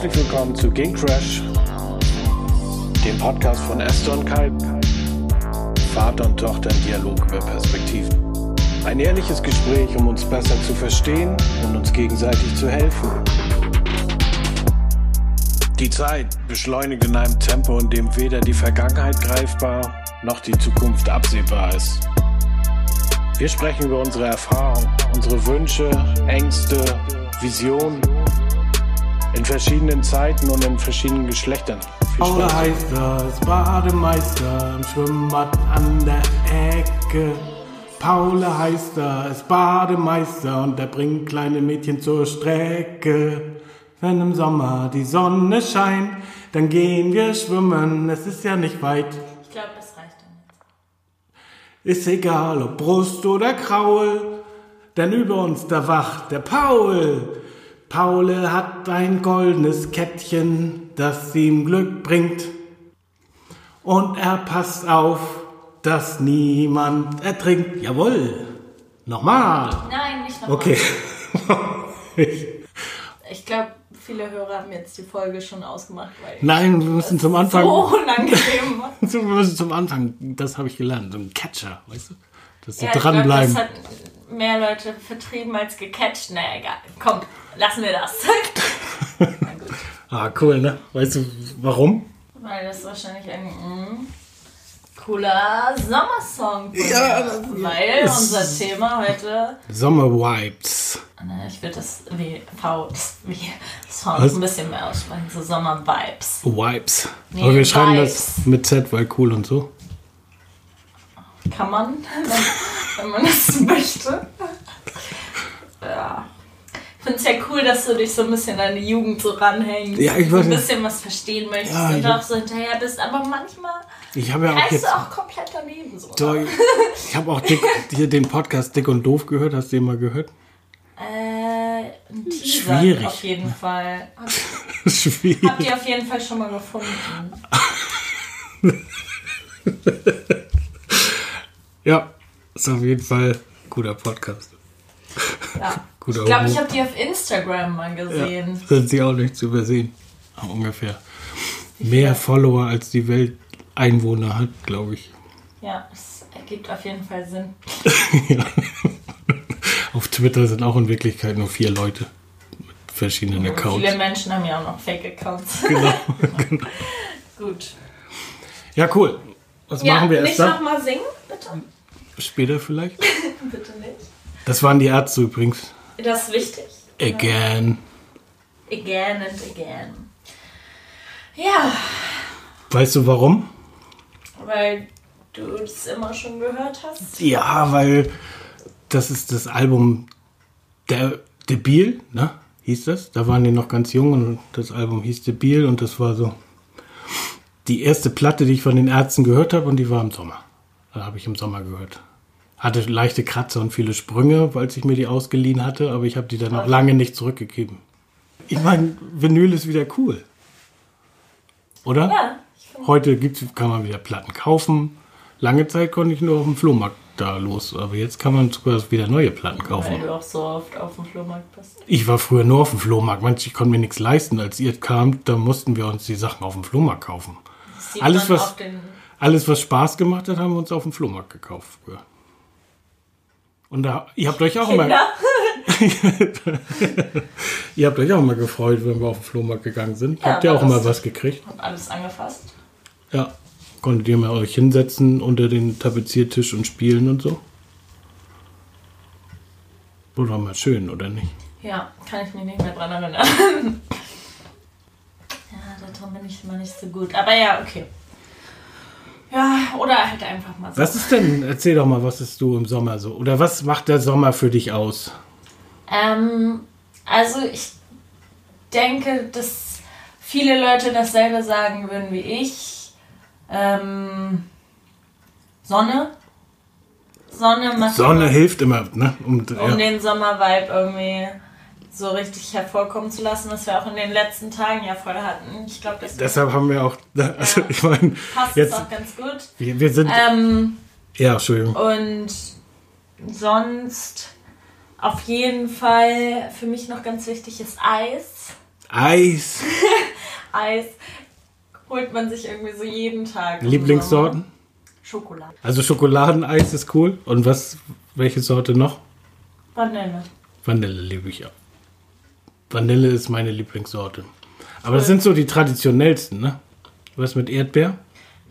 Herzlich willkommen zu Game Crash, dem Podcast von Esther und Kai. Vater und Tochter im Dialog über Perspektiven. Ein ehrliches Gespräch, um uns besser zu verstehen und uns gegenseitig zu helfen. Die Zeit beschleunigt in einem Tempo, in dem weder die Vergangenheit greifbar noch die Zukunft absehbar ist. Wir sprechen über unsere Erfahrungen, unsere Wünsche, Ängste, Visionen in verschiedenen Zeiten und in verschiedenen Geschlechtern. Viel Spaß. heißt das Bademeister im Schwimmbad an der Ecke. Paula heißt das Bademeister und er bringt kleine Mädchen zur Strecke. Wenn im Sommer die Sonne scheint, dann gehen wir schwimmen. Es ist ja nicht weit. Ich glaube, das reicht dann jetzt. Ist egal, ob Brust oder Kraul, denn über uns da wacht der Paul. Paul hat ein goldenes Kettchen, das ihm Glück bringt. Und er passt auf, dass niemand ertrinkt. Jawohl. Nochmal. Nein, nicht nochmal. Okay. Ich glaube, viele Hörer haben jetzt die Folge schon ausgemacht, weil Nein, wir müssen zum Anfang. so unangenehm. Wir müssen zum Anfang. Das habe ich gelernt. So ein Catcher, weißt du? Dass sie Ja, ich dranbleiben. glaub, das hat mehr Leute vertrieben als gecatcht. Na egal, komm, lassen wir das. Ah, cool, ne? Weißt du warum? Weil das wahrscheinlich ein mm, cooler Sommersong wird. Ja, das- Weil unser Thema heute, Sommervibes. ich würde das wie V, wie Song Was? ein bisschen mehr aussprechen, so Sommer-Vibes. Vibes. Nee, Aber wir schreiben Vibes. das mit Z, weil cool und so. Kann man, wenn, wenn man das möchte. Ja. Ich finde es ja cool, dass du dich so ein bisschen an die Jugend so ranhängst. Ja, ich weiß ein bisschen was verstehen möchtest Ja, und auch so hinterher bist. Aber manchmal Ich ja auch reißt jetzt. du auch komplett daneben. So. So, ich habe auch dick, hier den Podcast Dick und Doof gehört. Hast du den mal gehört? Äh, ein Teaser Schwierig. auf jeden Fall. Hab- Schwierig. Habt ihr auf jeden Fall schon mal gefunden. Ja, ist auf jeden Fall ein guter Podcast. Ja. Guter ich glaube, ich habe die auf Instagram mal gesehen. Ja, sind sie auch nicht zu übersehen. Ungefähr. Mehr Follower als die Welt Einwohner hat, glaube ich. Ja, es ergibt auf jeden Fall Sinn. Auf Twitter sind auch in Wirklichkeit nur vier Leute mit verschiedenen Und Accounts. viele Menschen haben ja auch noch Fake-Accounts. Genau, genau. Gut. Ja, cool. Was Ja, machen wir nicht erst dann? nochmal singen, bitte? Später vielleicht? Bitte nicht. Das waren die Ärzte übrigens. Das ist wichtig. Again. Again and again. Ja, Weißt du warum? weil du es immer schon gehört hast. Ja, weil das ist das Album Der Debil, ne? Hieß das? Da waren die noch ganz jung und das Album hieß Debil und das war so die erste Platte, die ich von den Ärzten gehört habe und die war im Sommer. Da habe ich im Sommer gehört. Hatte leichte Kratzer und viele Sprünge, weil ich mir die ausgeliehen hatte, aber ich habe die dann noch lange nicht zurückgegeben. Ich meine, Vinyl ist wieder cool. Oder? Ja. Heute gibt's, kann man wieder Platten kaufen. Lange Zeit konnte ich nur auf dem Flohmarkt da los, aber jetzt kann man sogar wieder neue Platten Weil kaufen. du auch so oft auf dem Flohmarkt bist. Ich war früher nur auf dem Flohmarkt. Manche, ich konnte mir nichts leisten. Als ihr kamt, da mussten wir uns die Sachen auf dem Flohmarkt kaufen. Alles, was-. Alles, was Spaß gemacht hat, haben wir uns auf dem Flohmarkt gekauft früher. Und da, ihr habt euch auch immer, Kinder. ihr habt euch auch immer gefreut, wenn wir auf den Flohmarkt gegangen sind. Ja, habt ihr auch immer was gekriegt? Hab alles angefasst. Ja. Konntet ihr mal euch hinsetzen unter den Tapeziertisch und spielen und so? War mal schön, oder nicht? Ja, kann ich mich nicht mehr dran erinnern. ja, daran bin ich immer nicht so gut. Aber ja, okay. Ja, oder halt einfach mal so. Was ist denn, erzähl doch mal, was ist du im Sommer so? Oder was macht der Sommer für dich aus? Ähm, also ich denke, dass viele Leute dasselbe sagen würden wie ich. Ähm, Sonne. Sonne macht Sonne hilft immer, ne? Um, um ja. den Sommervibe irgendwie so richtig hervorkommen zu lassen, was wir auch in den letzten Tagen ja voll hatten. Ich glaube, Deshalb haben wir auch, also ich meine, passt jetzt, auch ganz gut. wir, wir sind, Ähm, ja, Entschuldigung. und sonst auf jeden Fall für mich noch ganz wichtig ist Eis. Eis. Eis holt man sich irgendwie so jeden Tag. Lieblingssorten? Schokolade. Also Schokoladeneis ist cool. Und was, welche Sorte noch? Vanille. Vanille liebe ich auch. Vanille ist meine Lieblingssorte. Aber das sind so die traditionellsten, ne? Was mit Erdbeer?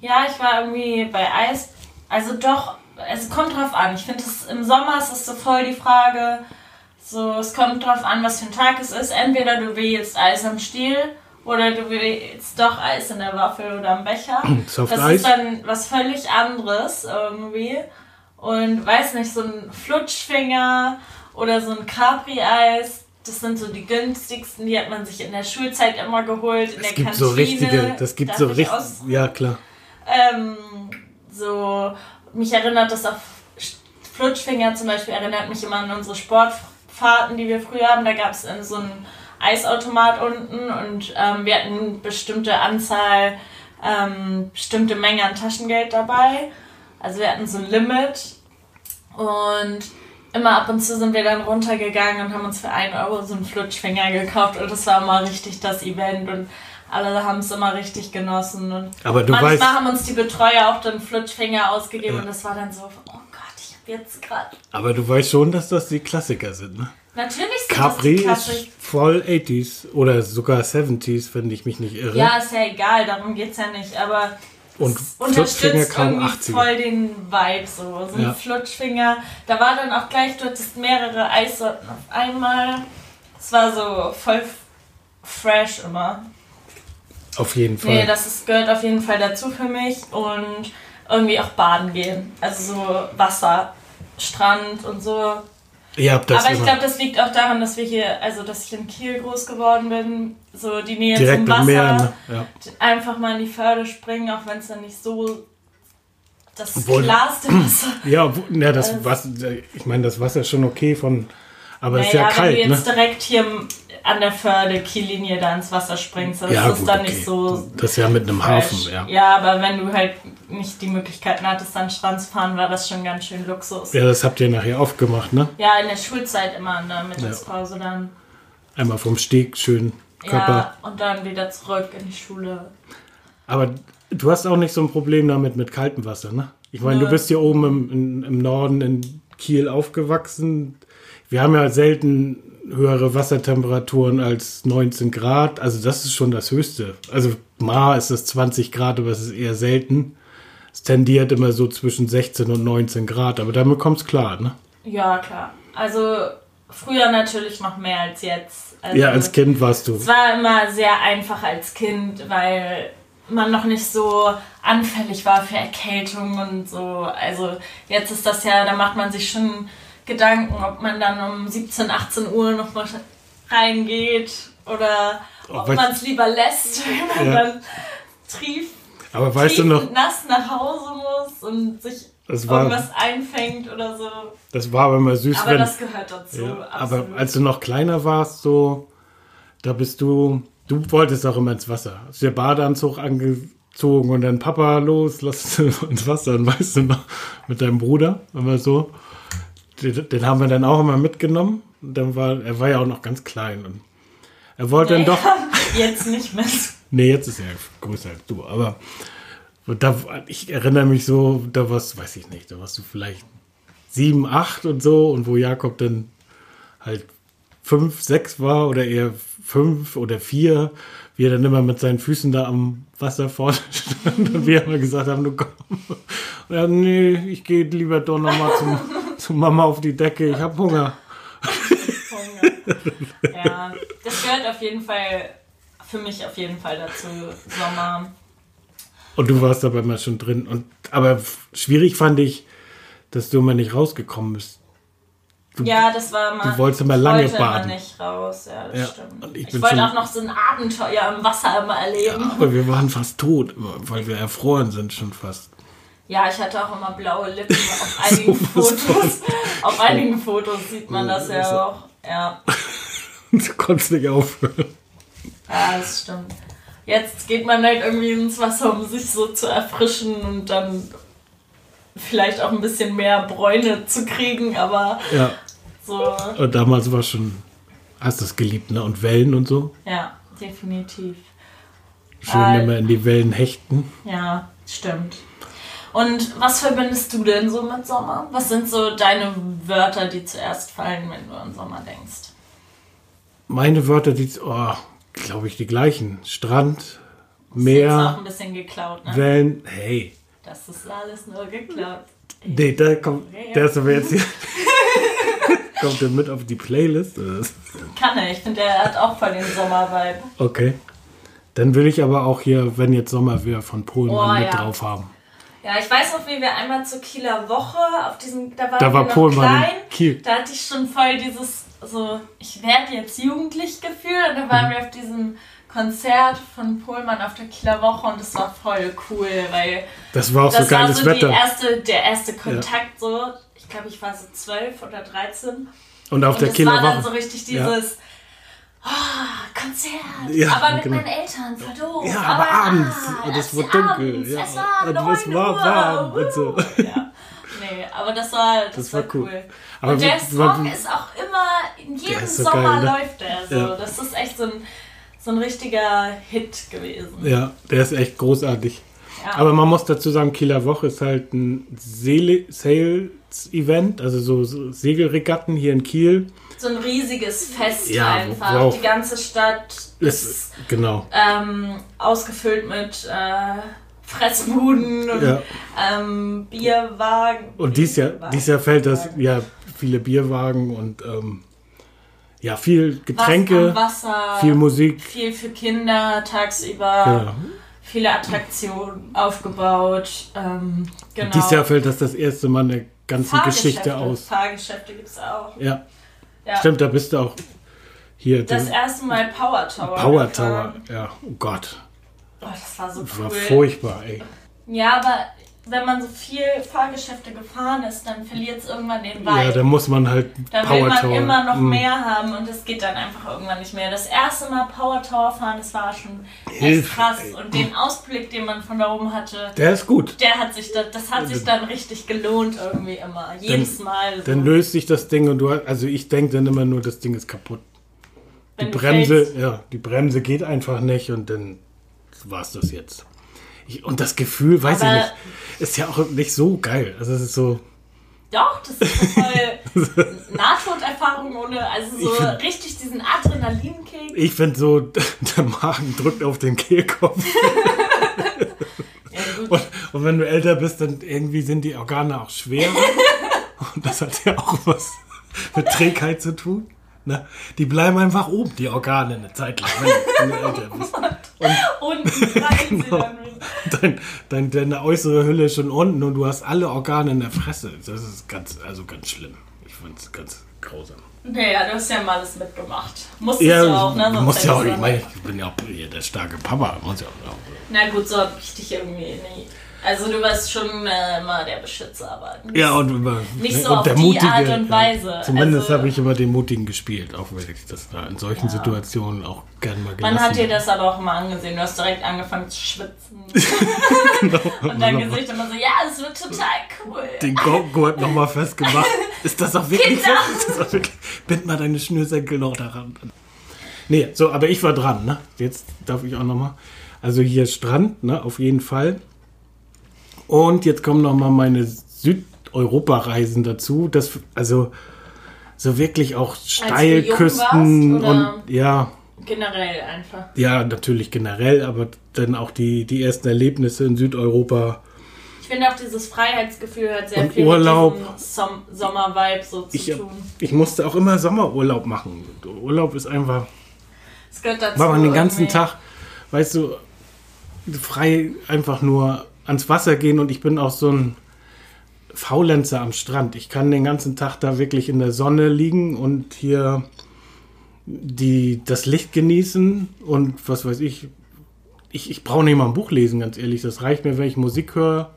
Ja, ich war irgendwie bei Eis. Also doch, es kommt drauf an. Ich finde, es- im Sommer ist es so voll die Frage. So, es kommt drauf an, was für ein Tag es ist. Entweder du willst Eis am Stiel oder du willst doch Eis in der Waffel oder am Becher. Soft das ist dann was völlig anderes irgendwie. Und weiß nicht, so ein Flutschfinger oder so ein Capri-Eis. Das sind so die günstigsten, die hat man sich in der Schulzeit immer geholt. In Es der gibt Kantine. so richtige, das gibt Darf so ich richtig, ja klar. ähm, so, mich erinnert das auf Flutschfinger zum Beispiel, erinnert mich immer an unsere Sportfahrten, die wir früher haben. Da gab es so einen Eisautomat unten und ähm, wir hatten eine bestimmte Anzahl, ähm, bestimmte Menge an Taschengeld dabei. Also wir hatten so ein Limit und immer ab und zu sind wir dann runtergegangen und haben uns für 1 Euro so einen Flutschfinger gekauft und das war immer richtig das Event und alle haben es immer richtig genossen. Und Aber du manchmal weißt, haben uns die Betreuer auch dann Flutschfinger ausgegeben Ja. und das war dann so, oh Gott, ich hab jetzt gerade. aber du weißt schon, dass das die Klassiker sind, ne? Natürlich sind Capri das die ist voll 80s oder sogar 70s, wenn ich mich nicht irre. Ja, ist ja egal, darum geht's ja nicht, aber Und Flutschfinger unterstützt kam irgendwie 80er. voll den Vibe so. So ein Ja. Flutschfinger. Da war dann auch gleich, du hattest mehrere Eissorten auf einmal. Es war so voll fresh immer. Auf jeden Fall. Nee, das ist, gehört auf jeden Fall dazu für mich und irgendwie auch baden gehen. Also so Wasser, Strand und so. Ihr habt das Aber ich glaube, das liegt auch daran, dass wir hier, also dass ich in Kiel groß geworden bin, so die Nähe direkt zum Wasser, am Meer, ne? Ja. einfach mal in die Förde springen, auch wenn es dann nicht so das Obwohl- klarste Wasser Ja, ja das Also- Wasser, ich meine, das Wasser ist schon okay von, aber es ist ja wenn kalt, du ne? jetzt direkt hier an der Förde Kiellinie da ins Wasser springst, dann Ja, ist gut, dann okay. nicht so Das ist ja mit einem Hafen, fresh. ja. Ja, aber wenn du halt nicht die Möglichkeiten hattest, an den Strand zu fahren, war das schon ganz schön Luxus. Ja, das habt ihr nachher aufgemacht, ne? Ja, in der Schulzeit immer in der Mittagspause dann. Einmal vom Steg schön Körper. Ja, und dann wieder zurück in die Schule. Aber du hast auch nicht so ein Problem damit mit kaltem Wasser, ne? Ich meine, du bist hier oben im, im Norden in Kiel aufgewachsen. Wir haben ja selten höhere Wassertemperaturen als 19 Grad. Also das ist schon das Höchste. Also Ma ist es 20 Grad, aber es ist eher selten. Es tendiert immer so zwischen 16 und 19 Grad, aber damit kommt es klar, ne? Ja, klar. Also früher natürlich noch mehr als jetzt. Also, Ja, als Kind warst du. Es war immer sehr einfach als Kind, weil man noch nicht so anfällig war für Erkältung und so. Also jetzt ist das ja, da macht man sich schon Gedanken, ob man dann um 17, 18 Uhr noch mal reingeht oder ob man es lieber lässt, wenn man Ja. dann trief, Aber weißt du noch, nass nach Hause muss und sich war- irgendwas einfängt oder so. das war aber immer süß, Aber wenn, das gehört dazu. Ja, aber als du noch kleiner warst, so, da bist du, du wolltest auch immer ins Wasser. Hast dir Badeanzug angezogen und dann Papa los, lass uns ins Wasser. Und weißt du noch, mit deinem Bruder, immer so. Den, den haben wir dann auch immer mitgenommen. Dann war, er war ja auch noch ganz klein. Und er wollte dann doch, Jetzt nicht mehr. nee, jetzt ist er größer als du, aber da, ich erinnere mich so, da warst, weiß ich nicht, da warst du vielleicht sieben, acht und so und wo Jakob dann halt fünf, sechs war oder eher fünf oder vier, wie er dann immer mit seinen Füßen da am Wasser vorne stand und wir immer gesagt haben, du komm. Und er, nee, ich gehe lieber doch nochmal zum, zu Mama auf die Decke, ich habe Hunger. Hunger. ja, das gehört auf jeden Fall, für mich auf jeden Fall dazu, Sommer. Und du warst aber immer schon drin. Und, aber schwierig fand ich, dass du immer nicht rausgekommen bist. Du, Ja, das war mal. Du wolltest immer ich lange wollte baden. Immer nicht raus, ja, das Ja, stimmt. ich Ich, wollte auch noch so ein Abenteuer im Wasser immer erleben. Aber wir waren fast tot, weil wir erfroren sind schon fast. Ja, ich hatte auch immer blaue Lippen auf einigen Fotos. Auf einigen Fotos sieht man das ja auch. Ja, Du konntest nicht aufhören. ja, das stimmt. Jetzt geht man halt irgendwie ins Wasser, um sich so zu erfrischen und dann vielleicht auch ein bisschen mehr Bräune zu kriegen, aber Ja. so, Und damals war schon, hast du es geliebt, ne? Und Wellen und so. ja, definitiv. Schön Äh, immer in die Wellen hechten. Ja, stimmt. Und was verbindest du denn so mit Sommer? Was sind so deine Wörter, die zuerst fallen, wenn du an Sommer denkst? Meine Wörter, die, oh, glaube ich, die gleichen. Strand, Ist auch Meer, ein bisschen geklaut, ne? Wellen. Hey, Das ist alles nur geklaut. nee, da kommt, der ist aber jetzt hier. kommt der mit auf die Playlist? Kann er. Ich finde, er hat auch voll den Sommer-Vibe. Okay. Dann will ich aber auch hier, wenn jetzt Sommer wäre, von Pohlmann Oh, mit ja. drauf haben. Ja, ich weiß noch, wie wir einmal zur Kieler Woche auf diesem, da waren Da war noch Pohlmann in klein. Kiel. Da hatte ich schon voll dieses, so, ich werde jetzt jugendlich Gefühl. Und da waren Mhm. wir auf diesem Konzert von Pohlmann auf der Kieler Woche und das war voll cool, weil Das war auch das so geiles war so Wetter. Die erste, der erste Kontakt so. Ich glaube, ich war so zwölf oder 13. Und auf Und der das Kieler war dann Woche. so richtig Ja. Oh, Konzert. Ja, aber mit genau. meinen Eltern, voll doof. Ja, aber abends. ah, Und es wurde dunkel. abends, Ja. Es war Und 9 es war warm und so. Ja. Nee, aber das war, das, Das war, cool. cool. Aber und der Song ist auch immer, in jedem so Sommer geil, ne? läuft der so. Ja. Das ist echt so ein, so ein richtiger Hit gewesen. Ja, der ist echt großartig. Ja. Aber man muss dazu sagen, Kieler Woche ist halt ein Sales-Event, also so, so Segelregatten hier in Kiel. So ein riesiges Fest Ja, einfach. wo auch- Die ganze Stadt ist Ist, genau. ähm, ausgefüllt mit äh, Fressbuden und Ja. ähm, Bierwagen. Und dies Jahr, Bierwagen. dies Jahr fällt das, ja, viele Bierwagen und ähm, ja, viel Getränke, Wasser, viel Musik. viel für Kinder tagsüber, Genau. viele Attraktionen aufgebaut. Ähm, genau. Dies Jahr fällt das das erste Mal eine ganze Fahrgeschäfte. Geschichte aus. Fahrgeschäfte gibt es auch. Ja, Ja. stimmt, da bist du auch hier. Das erste Mal Power Tower. Power gefahren. Tower. Ja, oh Gott, Oh, das war so das cool. war furchtbar, ey. Ja, aber wenn man so viel Fahrgeschäfte gefahren ist, dann verliert es irgendwann den Vibe. Ja, da muss man halt Dann will Power man Tower. immer noch mm. mehr haben und das geht dann einfach irgendwann nicht mehr. Das erste Mal Power Tower fahren, das war schon echt krass. ey. Und den Ausblick, den man von da oben hatte, Der ist gut. der hat sich, das, das hat sich dann richtig gelohnt irgendwie immer. Jedes Mal. So. Dann löst sich das Ding und du hast, also ich denke dann immer nur, das Ding ist kaputt. Die Wenn du Bremse, fällst. ja, die Bremse geht einfach nicht und dann war es das jetzt. Und das Gefühl, weiß Aber- ich nicht, ist ja auch nicht so geil. Also es ist so, Doch, das ist voll Nahtoderfahrung ohne, also so find- richtig diesen Adrenalinkick. ich finde so, der Magen drückt auf den Kehlkopf. Ja. Und, und wenn du älter bist, dann irgendwie sind die Organe auch schwerer. Und das hat ja auch was mit Trägheit zu tun. Ne? Die bleiben einfach oben, die Organe, eine Zeit lang, wenn du älter bist. Sie dann wieder. Dein, dein, deine äußere Hülle ist schon unten und du hast alle Organe in der Fresse. Das ist ganz, also ganz schlimm. Ich fand es ganz grausam. Naja, du hast ja mal alles mitgemacht. Musstest Ja, du auch, ne? ich Sonst ja auch, ich meine, ich bin ja auch der starke Papa. Muss ja auch, Na gut, so hab ich dich irgendwie nie. Also du warst schon äh, immer der Beschützer, aber nicht, ja, und, über, nicht so und auf der die Mutige. Art und Weise. Ja, zumindest also, habe ich immer den Mutigen gespielt, auch wenn ich das da in solchen Situationen auch gerne mal gelassen Man hat dir das aber auch immer angesehen. Du hast direkt angefangen zu schwitzen. genau. Und dein Gesicht immer so, ja, das wird total cool. den Gurt nochmal festgemacht. Ist das auch wirklich so? Kinder! Wirklich? Bind mal deine Schnürsenkel noch daran. Nee, so, aber ich war dran, ne? Jetzt darf ich auch nochmal. Also hier Strand, ne? Auf jeden Fall. Und jetzt kommen nochmal meine Südeuropa-Reisen dazu. Das, also so wirklich auch Steilküsten und ja, Generell einfach. ja, natürlich generell, aber dann auch die, die ersten Erlebnisse in Südeuropa. Ich finde auch dieses Freiheitsgefühl hat sehr Und viel Urlaub. mit diesem Som Sommer-Vibe so zu Ich, tun. ich musste auch immer Sommerurlaub machen. Urlaub ist einfach, Es gehört dazu. war man den ganzen irgendwie. Tag, weißt du, frei einfach nur ans Wasser gehen und ich bin auch so ein Faulenzer am Strand. Ich kann den ganzen Tag da wirklich in der Sonne liegen und hier die, das Licht genießen und was weiß ich. Ich, ich brauche nicht mal ein Buch lesen, ganz ehrlich. Das reicht mir, wenn ich Musik höre.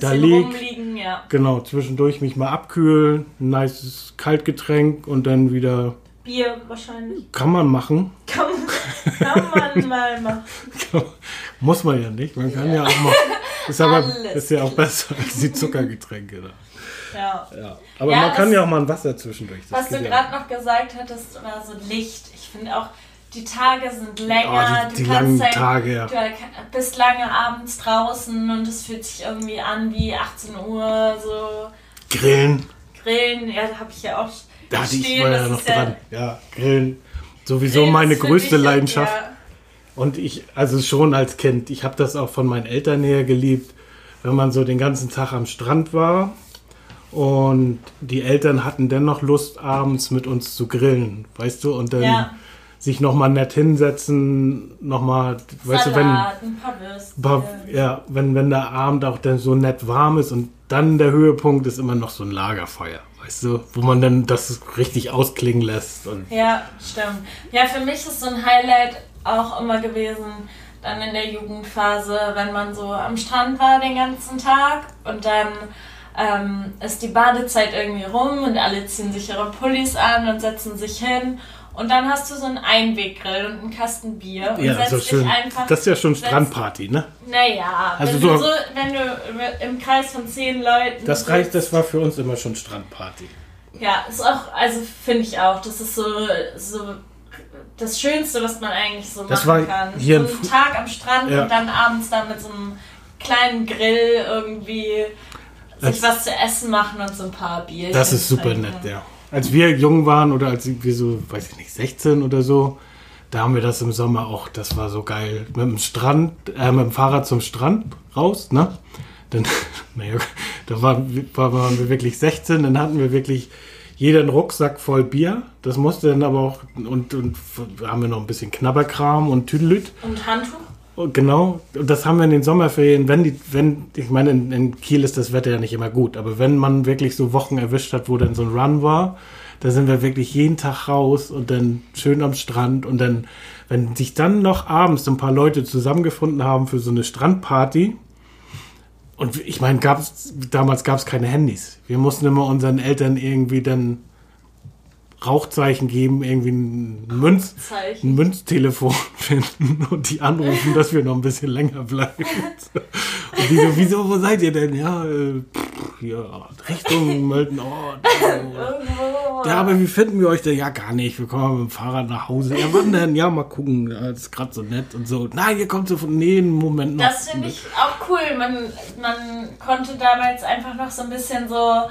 Da lieg- ja. Genau, zwischendurch mich mal abkühlen, ein nices Kaltgetränk und dann wieder Bier wahrscheinlich. kann man machen. Kann, kann man mal machen. Muss man ja nicht. Man kann ja auch mal. Ist aber ist ja auch besser als die Zuckergetränke. Da. Ja. Ja. Aber Ja, man kann ja auch mal ein Wasser zwischendurch. Das Was du gerade noch gesagt hattest, war so Licht. Ich finde auch, die Tage sind länger, Oh, die- du die langen halt, Tage, ja. du bist lange abends draußen und es fühlt sich irgendwie an wie 18 Uhr, so Grillen, Grillen, ja, da habe ich ja auch da hatte ich war ja noch dran. Ja, Grillen. Sowieso Grillen meine größte mich- Leidenschaft. Ja, Und ich, also schon als Kind, ich habe das auch von meinen Eltern her geliebt, wenn man so den ganzen Tag am Strand war und die Eltern hatten dennoch Lust, abends mit uns zu grillen, weißt du, und dann Ja. sich nochmal nett hinsetzen, nochmal, weißt du, wenn, ein paar paar, ja, wenn, wenn der Abend auch dann so nett warm ist und dann der Höhepunkt ist immer noch so ein Lagerfeuer, weißt du, wo man dann das richtig ausklingen lässt und Ja, stimmt. Ja, für mich ist so ein Highlight auch immer gewesen, dann in der Jugendphase, wenn man so am Strand war den ganzen Tag und dann ähm, ist die Badezeit irgendwie rum und alle ziehen sich ihre Pullis an und setzen sich hin und dann hast du so einen Einweggrill und einen Kasten Bier und ja, setzt so dich schön. einfach. Das ist ja schon setzt- Strandparty, ne? Naja, Also wenn, so- du so, wenn du im Kreis von zehn Leuten. Das reicht, das war für uns immer schon Strandparty. Ja, ist auch, also finde ich auch, das ist so, so das Schönste, was man eigentlich so Das machen kann. hier so in einen Tag am Strand Ja. und dann abends da mit so einem kleinen Grill irgendwie sich Das- was zu essen machen und so ein paar Bierchen. Das ist super trinken. nett, ja. Als wir jung waren oder als wir so, weiß ich nicht, 16 oder so, da haben wir das im Sommer auch, das war so geil. Mit dem Strand, äh, mit dem Fahrrad zum Strand raus, ne? Dann, naja, da waren, waren wir wirklich 16, dann hatten wir wirklich jeder einen Rucksack voll Bier. Das musste dann aber auch, und, und haben wir noch ein bisschen Knabberkram und Tüdelüt. Und Handtuch? Genau, und das haben wir in den Sommerferien, wenn die, wenn, ich meine, in, in Kiel ist das Wetter ja nicht immer gut, aber wenn man wirklich so Wochen erwischt hat, wo dann so ein Run war, da sind wir wirklich jeden Tag raus und dann schön am Strand und dann, wenn sich dann noch abends ein paar Leute zusammengefunden haben für so eine Strandparty, und ich meine, gab's, damals gab es keine Handys. Wir mussten immer unseren Eltern irgendwie dann Rauchzeichen geben, irgendwie ein Münz, ein Münztelefon finden und die anrufen, dass wir noch ein bisschen länger bleiben. Und die so, wieso, wo seid ihr denn? Ja, äh, pff, hier, Richtung Möltenort. Ja, aber wie finden wir euch denn? Ja, gar nicht. Wir kommen mit dem Fahrrad nach Hause. Ja, wann denn? Ja, mal gucken. Ja, das ist gerade so nett und so. Nein, ihr kommt so von, nee, einen Moment noch. Das finde ich auch cool. Man, man konnte damals einfach noch so ein bisschen so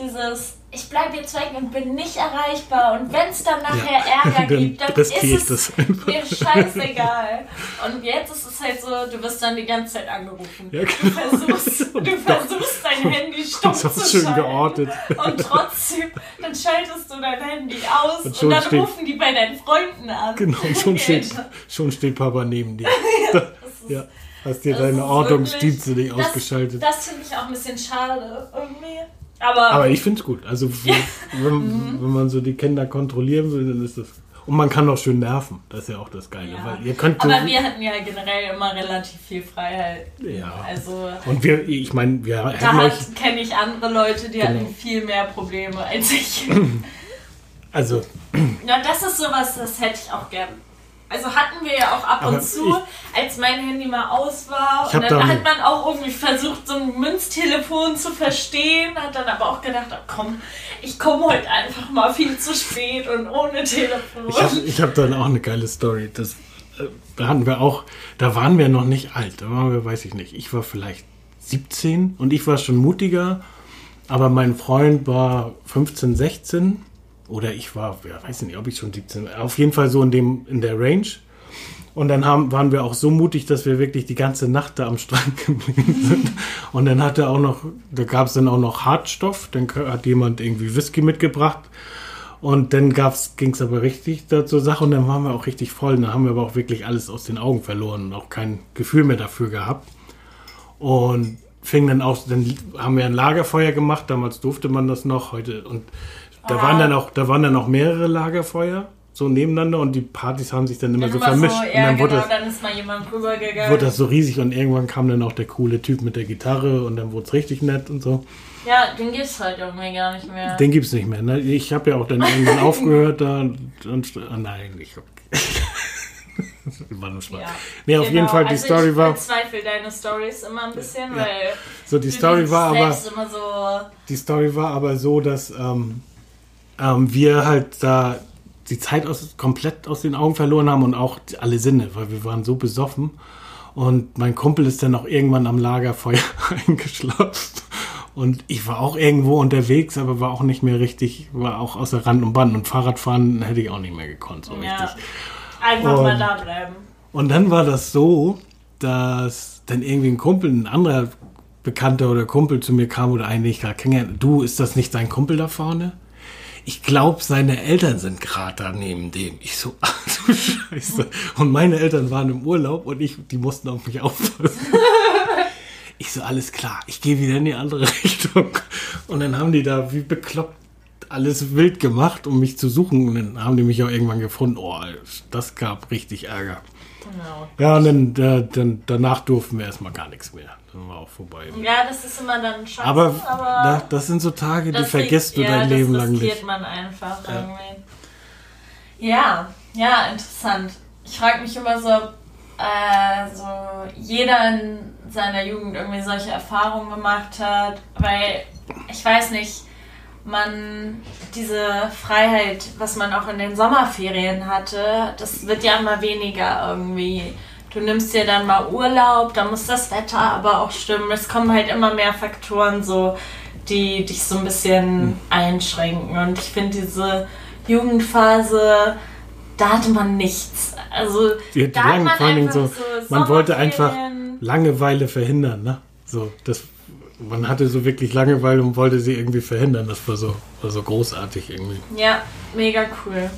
dieses, ich bleibe jetzt weg und bin nicht erreichbar. Und wenn es dann nachher Ärger Dann gibt, dann ist das es mir scheißegal. Und jetzt ist es halt so, du wirst dann die ganze Zeit angerufen. Ja, Du genau. versuchst, du versuchst dein Handy stumm Das ist zu schön schalten. geortet. Und trotzdem, dann schaltest du dein Handy aus Und und, dann steht- rufen die bei deinen Freunden an. Genau, schon steht, schon steht Papa neben dir. Ist Ja, hast dir Das deine Ordnungsdienste nicht ausgeschaltet. Das, das finde ich auch ein bisschen schade irgendwie. Aber, Aber ich finde es gut. Also, wenn, wenn man so die Kinder kontrollieren will, dann ist das. Und man kann auch schön nerven. Das ist ja auch das Geile. ja. Weil ihr könnt so, aber wir hatten ja generell immer relativ viel Freiheit. Ja. Also Und wir, ich meine, wir da kenne ich andere Leute, die Genau. hatten viel mehr Probleme als ich. Also, ja, das ist sowas, das hätte ich auch gern. Also hatten wir ja auch ab Aber und zu, als mein Handy mal aus war. Und dann da- hat man auch irgendwie versucht, so ein Münztelefon zu verstehen. Hat dann aber auch gedacht, oh, komm, ich komme heute einfach mal viel zu spät und ohne Telefon. ich habe hab dann auch eine geile Story. Das, äh, da hatten wir auch, da waren wir noch nicht alt. Da waren wir, weiß ich nicht. Ich war vielleicht 17 und ich war schon mutiger. Aber mein Freund war 15, 16. Oder ich war, ja, weiß ich nicht, ob ich schon 17 war. Auf jeden Fall so in, dem, in der Range. Und dann haben, waren wir auch so mutig, dass wir wirklich die ganze Nacht da am Strand geblieben sind. Und dann hatte auch noch, da gab es dann auch noch Hartstoff. Dann hat jemand irgendwie Whisky mitgebracht. Und dann ging es aber richtig da zur Sache und dann waren wir auch richtig voll. Dann haben wir aber auch wirklich alles aus den Augen verloren und auch kein Gefühl mehr dafür gehabt. Und fing dann auch, dann haben wir ein Lagerfeuer gemacht. Damals durfte man das noch heute. Und da waren dann auch, da waren dann auch mehrere Lagerfeuer so nebeneinander und die Partys haben sich dann immer so Immer vermischt. So, und ja, dann wurde genau, das, dann ist mal jemand rübergegangen. wurde das so riesig und irgendwann kam dann auch der coole Typ mit der Gitarre und dann wurde es richtig nett und so. Ja, den gibt's halt irgendwie gar nicht mehr. Den gibt's nicht mehr. Ne? Ich habe ja auch dann irgendwann aufgehört da und, und oh nein, ich hab, war nur Spaß. Ja. Nee, auf Genau, jeden Fall die also Story ich war bezweifle deine Stories immer ein bisschen, Ja. weil so die Story war aber so die Story war aber so, dass ähm, ähm, wir halt da die Zeit aus, komplett aus den Augen verloren haben und auch alle Sinne, weil wir waren so besoffen. Und mein Kumpel ist dann auch irgendwann am Lagerfeuer eingeschlossen. Und ich war auch irgendwo unterwegs, aber war auch nicht mehr richtig, war auch außer Rand und Band. Und Fahrradfahren hätte ich auch nicht mehr gekonnt, so Ja. richtig. Einfach Und- mal da bleiben. Und dann war das so, dass dann irgendwie ein Kumpel, ein anderer Bekannter oder Kumpel zu mir kam oder einen, den ich gerade kennengelernt Du, ist das nicht dein Kumpel da vorne? Ich glaube, seine Eltern sind gerade da neben dem. Ich so, ach du Scheiße. Und meine Eltern waren im Urlaub und ich, die mussten auf mich aufpassen. Ich so, alles klar, ich gehe wieder in die andere Richtung. Und dann haben die da wie bekloppt alles wild gemacht, um mich zu suchen. Und dann haben die mich auch irgendwann gefunden. Oh, das gab richtig Ärger. Genau. Ja, und dann, äh, dann danach durften wir erstmal gar nichts mehr. Dann war auch vorbei. Ja, das ist immer dann scheiße, Aber, aber das sind so Tage, die das vergisst du ja, dein Leben das lang nicht. man einfach irgendwie. Ja, ja, interessant. Ich frage mich immer so, ob äh, so jeder in seiner Jugend irgendwie solche Erfahrungen gemacht hat, weil ich weiß nicht, man diese Freiheit, was man auch in den Sommerferien hatte, das wird ja immer weniger irgendwie. Du nimmst dir dann mal Urlaub, da muss das Wetter aber auch stimmen. Es kommen halt immer mehr Faktoren so, die dich so ein bisschen einschränken. Und ich finde diese Jugendphase, da hatte man nichts. Also Die, die da hat man vor einfach so, man wollte einfach. Langeweile verhindern, ne? So, das, man hatte so wirklich Langeweile und wollte sie irgendwie verhindern. Das war so, war so großartig irgendwie. Ja, mega cool.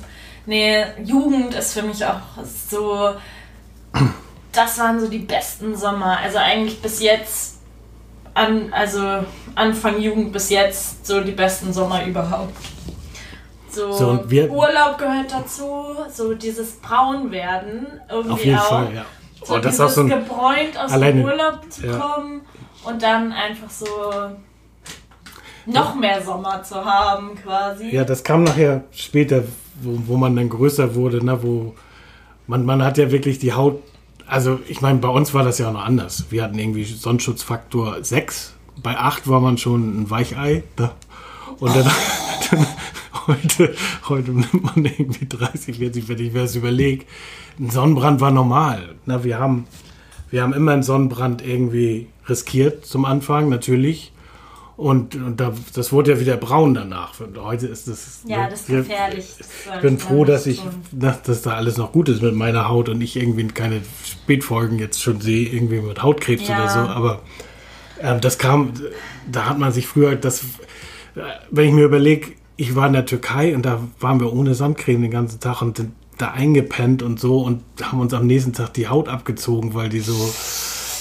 Nee, Jugend ist für mich auch so. Das waren so die besten Sommer. Also eigentlich bis jetzt, an, also Anfang Jugend bis jetzt, so die besten Sommer überhaupt. So, So, Urlaub gehört dazu, so dieses Braunwerden irgendwie Auf jeden auch. Fall, ja. So Oh, das ist dieses auch so ein, gebräunt aus alleine- dem Urlaub zu ja. kommen und dann einfach so noch mehr Sommer zu haben quasi. Ja, das kam nachher später, wo, wo man dann größer wurde, ne, wo man, man hat ja wirklich die Haut, also ich meine, bei uns war das ja auch noch anders. Wir hatten irgendwie Sonnenschutzfaktor 6, bei 8 war man schon ein Weichei. Ne? Und dann, dann heute, heute nimmt man irgendwie 30, 40, wenn ich mir das überlege. Ein Sonnenbrand war normal. Ne? Wir, haben, wir haben immer einen Sonnenbrand irgendwie riskiert zum Anfang, natürlich. Und, und da, das wurde ja wieder braun danach. Und heute ist das. Ja, ne, das ist gefährlich. Das Ich bin froh, dass ich, dass, dass da alles noch gut ist mit meiner Haut und ich irgendwie keine Spätfolgen jetzt schon sehe, irgendwie mit Hautkrebs Ja. oder so. Aber ähm, das kam, da hat man sich früher, das, wenn ich mir überlege, ich war in der Türkei und da waren wir ohne Sonnencreme den ganzen Tag und sind da eingepennt und so und haben uns am nächsten Tag die Haut abgezogen, weil die so,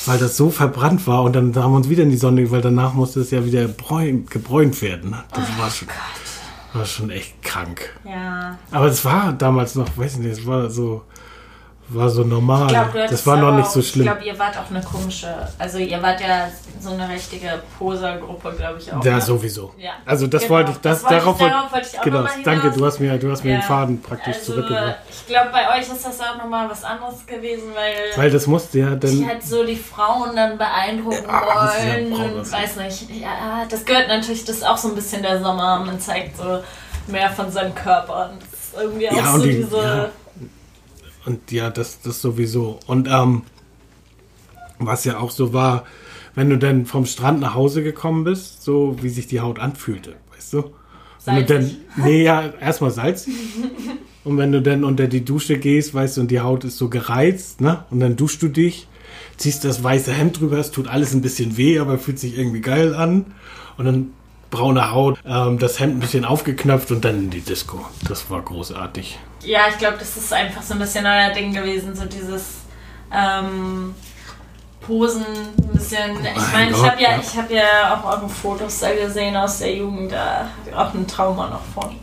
weil das so verbrannt war und dann haben wir uns wieder in die Sonne, weil danach musste es ja wieder bräun, gebräunt werden. Das war schon, war schon echt krank. Ja. Aber es war damals noch, weiß ich nicht, es war so, war so normal. Ich du das war noch nicht so schlimm. Ich glaube, ihr wart auch eine komische, also ihr wart ja so eine richtige Posergruppe, glaube ich auch. ja, ne? sowieso. Ja. Also das Genau, wollte ich, das, das wollte ich- darauf, wollte- darauf wollte ich auch genau, danke, du hast mir, du hast mir Ja. den Faden praktisch also, zurückgebracht. Ich glaube, bei euch ist das auch nochmal was anderes gewesen, weil, Weil das musste ja ich dann, halt so die Frauen dann beeinrufen Ah, ja wollen. Das- weiß nicht. Ja, das gehört natürlich, das ist auch so ein bisschen der Sommer. Man zeigt so mehr von seinem Körper. Und irgendwie Ja, auch so die- diese. Und ja, das, das sowieso. Und ähm, was ja auch so war, wenn du dann vom Strand nach Hause gekommen bist, so wie sich die Haut anfühlte, weißt du? Wenn du dann, Salzig. nee, ja, erstmal salzig. Und wenn du dann unter die Dusche gehst, weißt du, und die Haut ist so gereizt, ne? Und dann duschst du dich, ziehst das weiße Hemd drüber, es tut alles ein bisschen weh, aber fühlt sich irgendwie geil an. Und dann braune Haut, ähm, das Hemd ein bisschen aufgeknöpft und dann in die Disco. Das war großartig. Ja, ich glaube, das ist einfach so ein bisschen euer Ding gewesen, so dieses ähm, Posen, ein bisschen. Ich mein meine, ich habe ja, ja. ich habe ja auch eure Fotos da gesehen aus der Jugend, da hab ich auch ein Trauma noch von.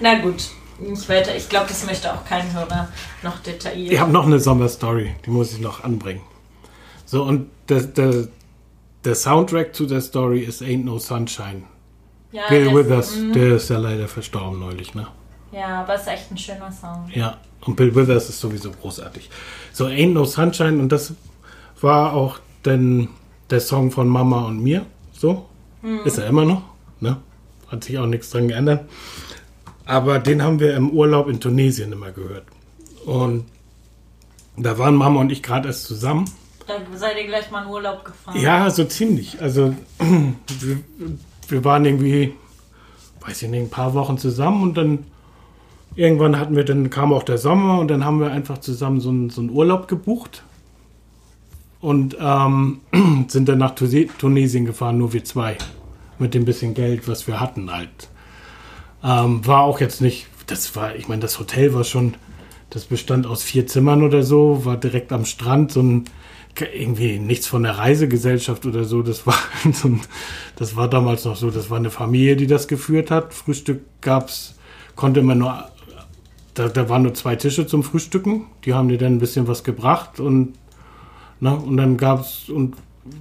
Na gut, ich weiter. Ich glaube, das möchte auch kein Hörer noch detailliert. Ich habe noch eine Sommerstory, die muss ich noch anbringen. So, und der, der, der Soundtrack zu der Story ist Ain't No Sunshine. ja, Bill Withers, mm, der ist ja leider verstorben neulich, ne? Ja, aber ist echt ein schöner Song. Ja, und Bill Withers ist sowieso großartig. So, Ain't No Sunshine, und das war auch dann der Song von Mama und mir. So, ist er immer noch, ne? Hat sich auch nichts dran geändert. Aber den haben wir im Urlaub in Tunesien immer gehört. Und da waren Mama und ich gerade erst zusammen. Da seid ihr gleich mal in Urlaub gefahren. Ja, so ziemlich. Also wir, wir waren irgendwie, weiß ich nicht, ein paar Wochen zusammen und dann irgendwann hatten wir, dann kam auch der Sommer und dann haben wir einfach zusammen so einen, so einen Urlaub gebucht und ähm, sind dann nach Tunesien gefahren, nur wir zwei. Mit dem bisschen Geld, was wir hatten halt. Ähm, war auch jetzt nicht, das war, ich meine, das Hotel war schon, das bestand aus vier Zimmern oder so, war direkt am Strand, so ein, irgendwie nichts von der Reisegesellschaft oder so, das war das war damals noch so, das war eine Familie, die das geführt hat. Frühstück gab's, konnte man nur, da, da waren nur zwei Tische zum Frühstücken, die haben dir dann ein bisschen was gebracht und, na, und dann gab's, und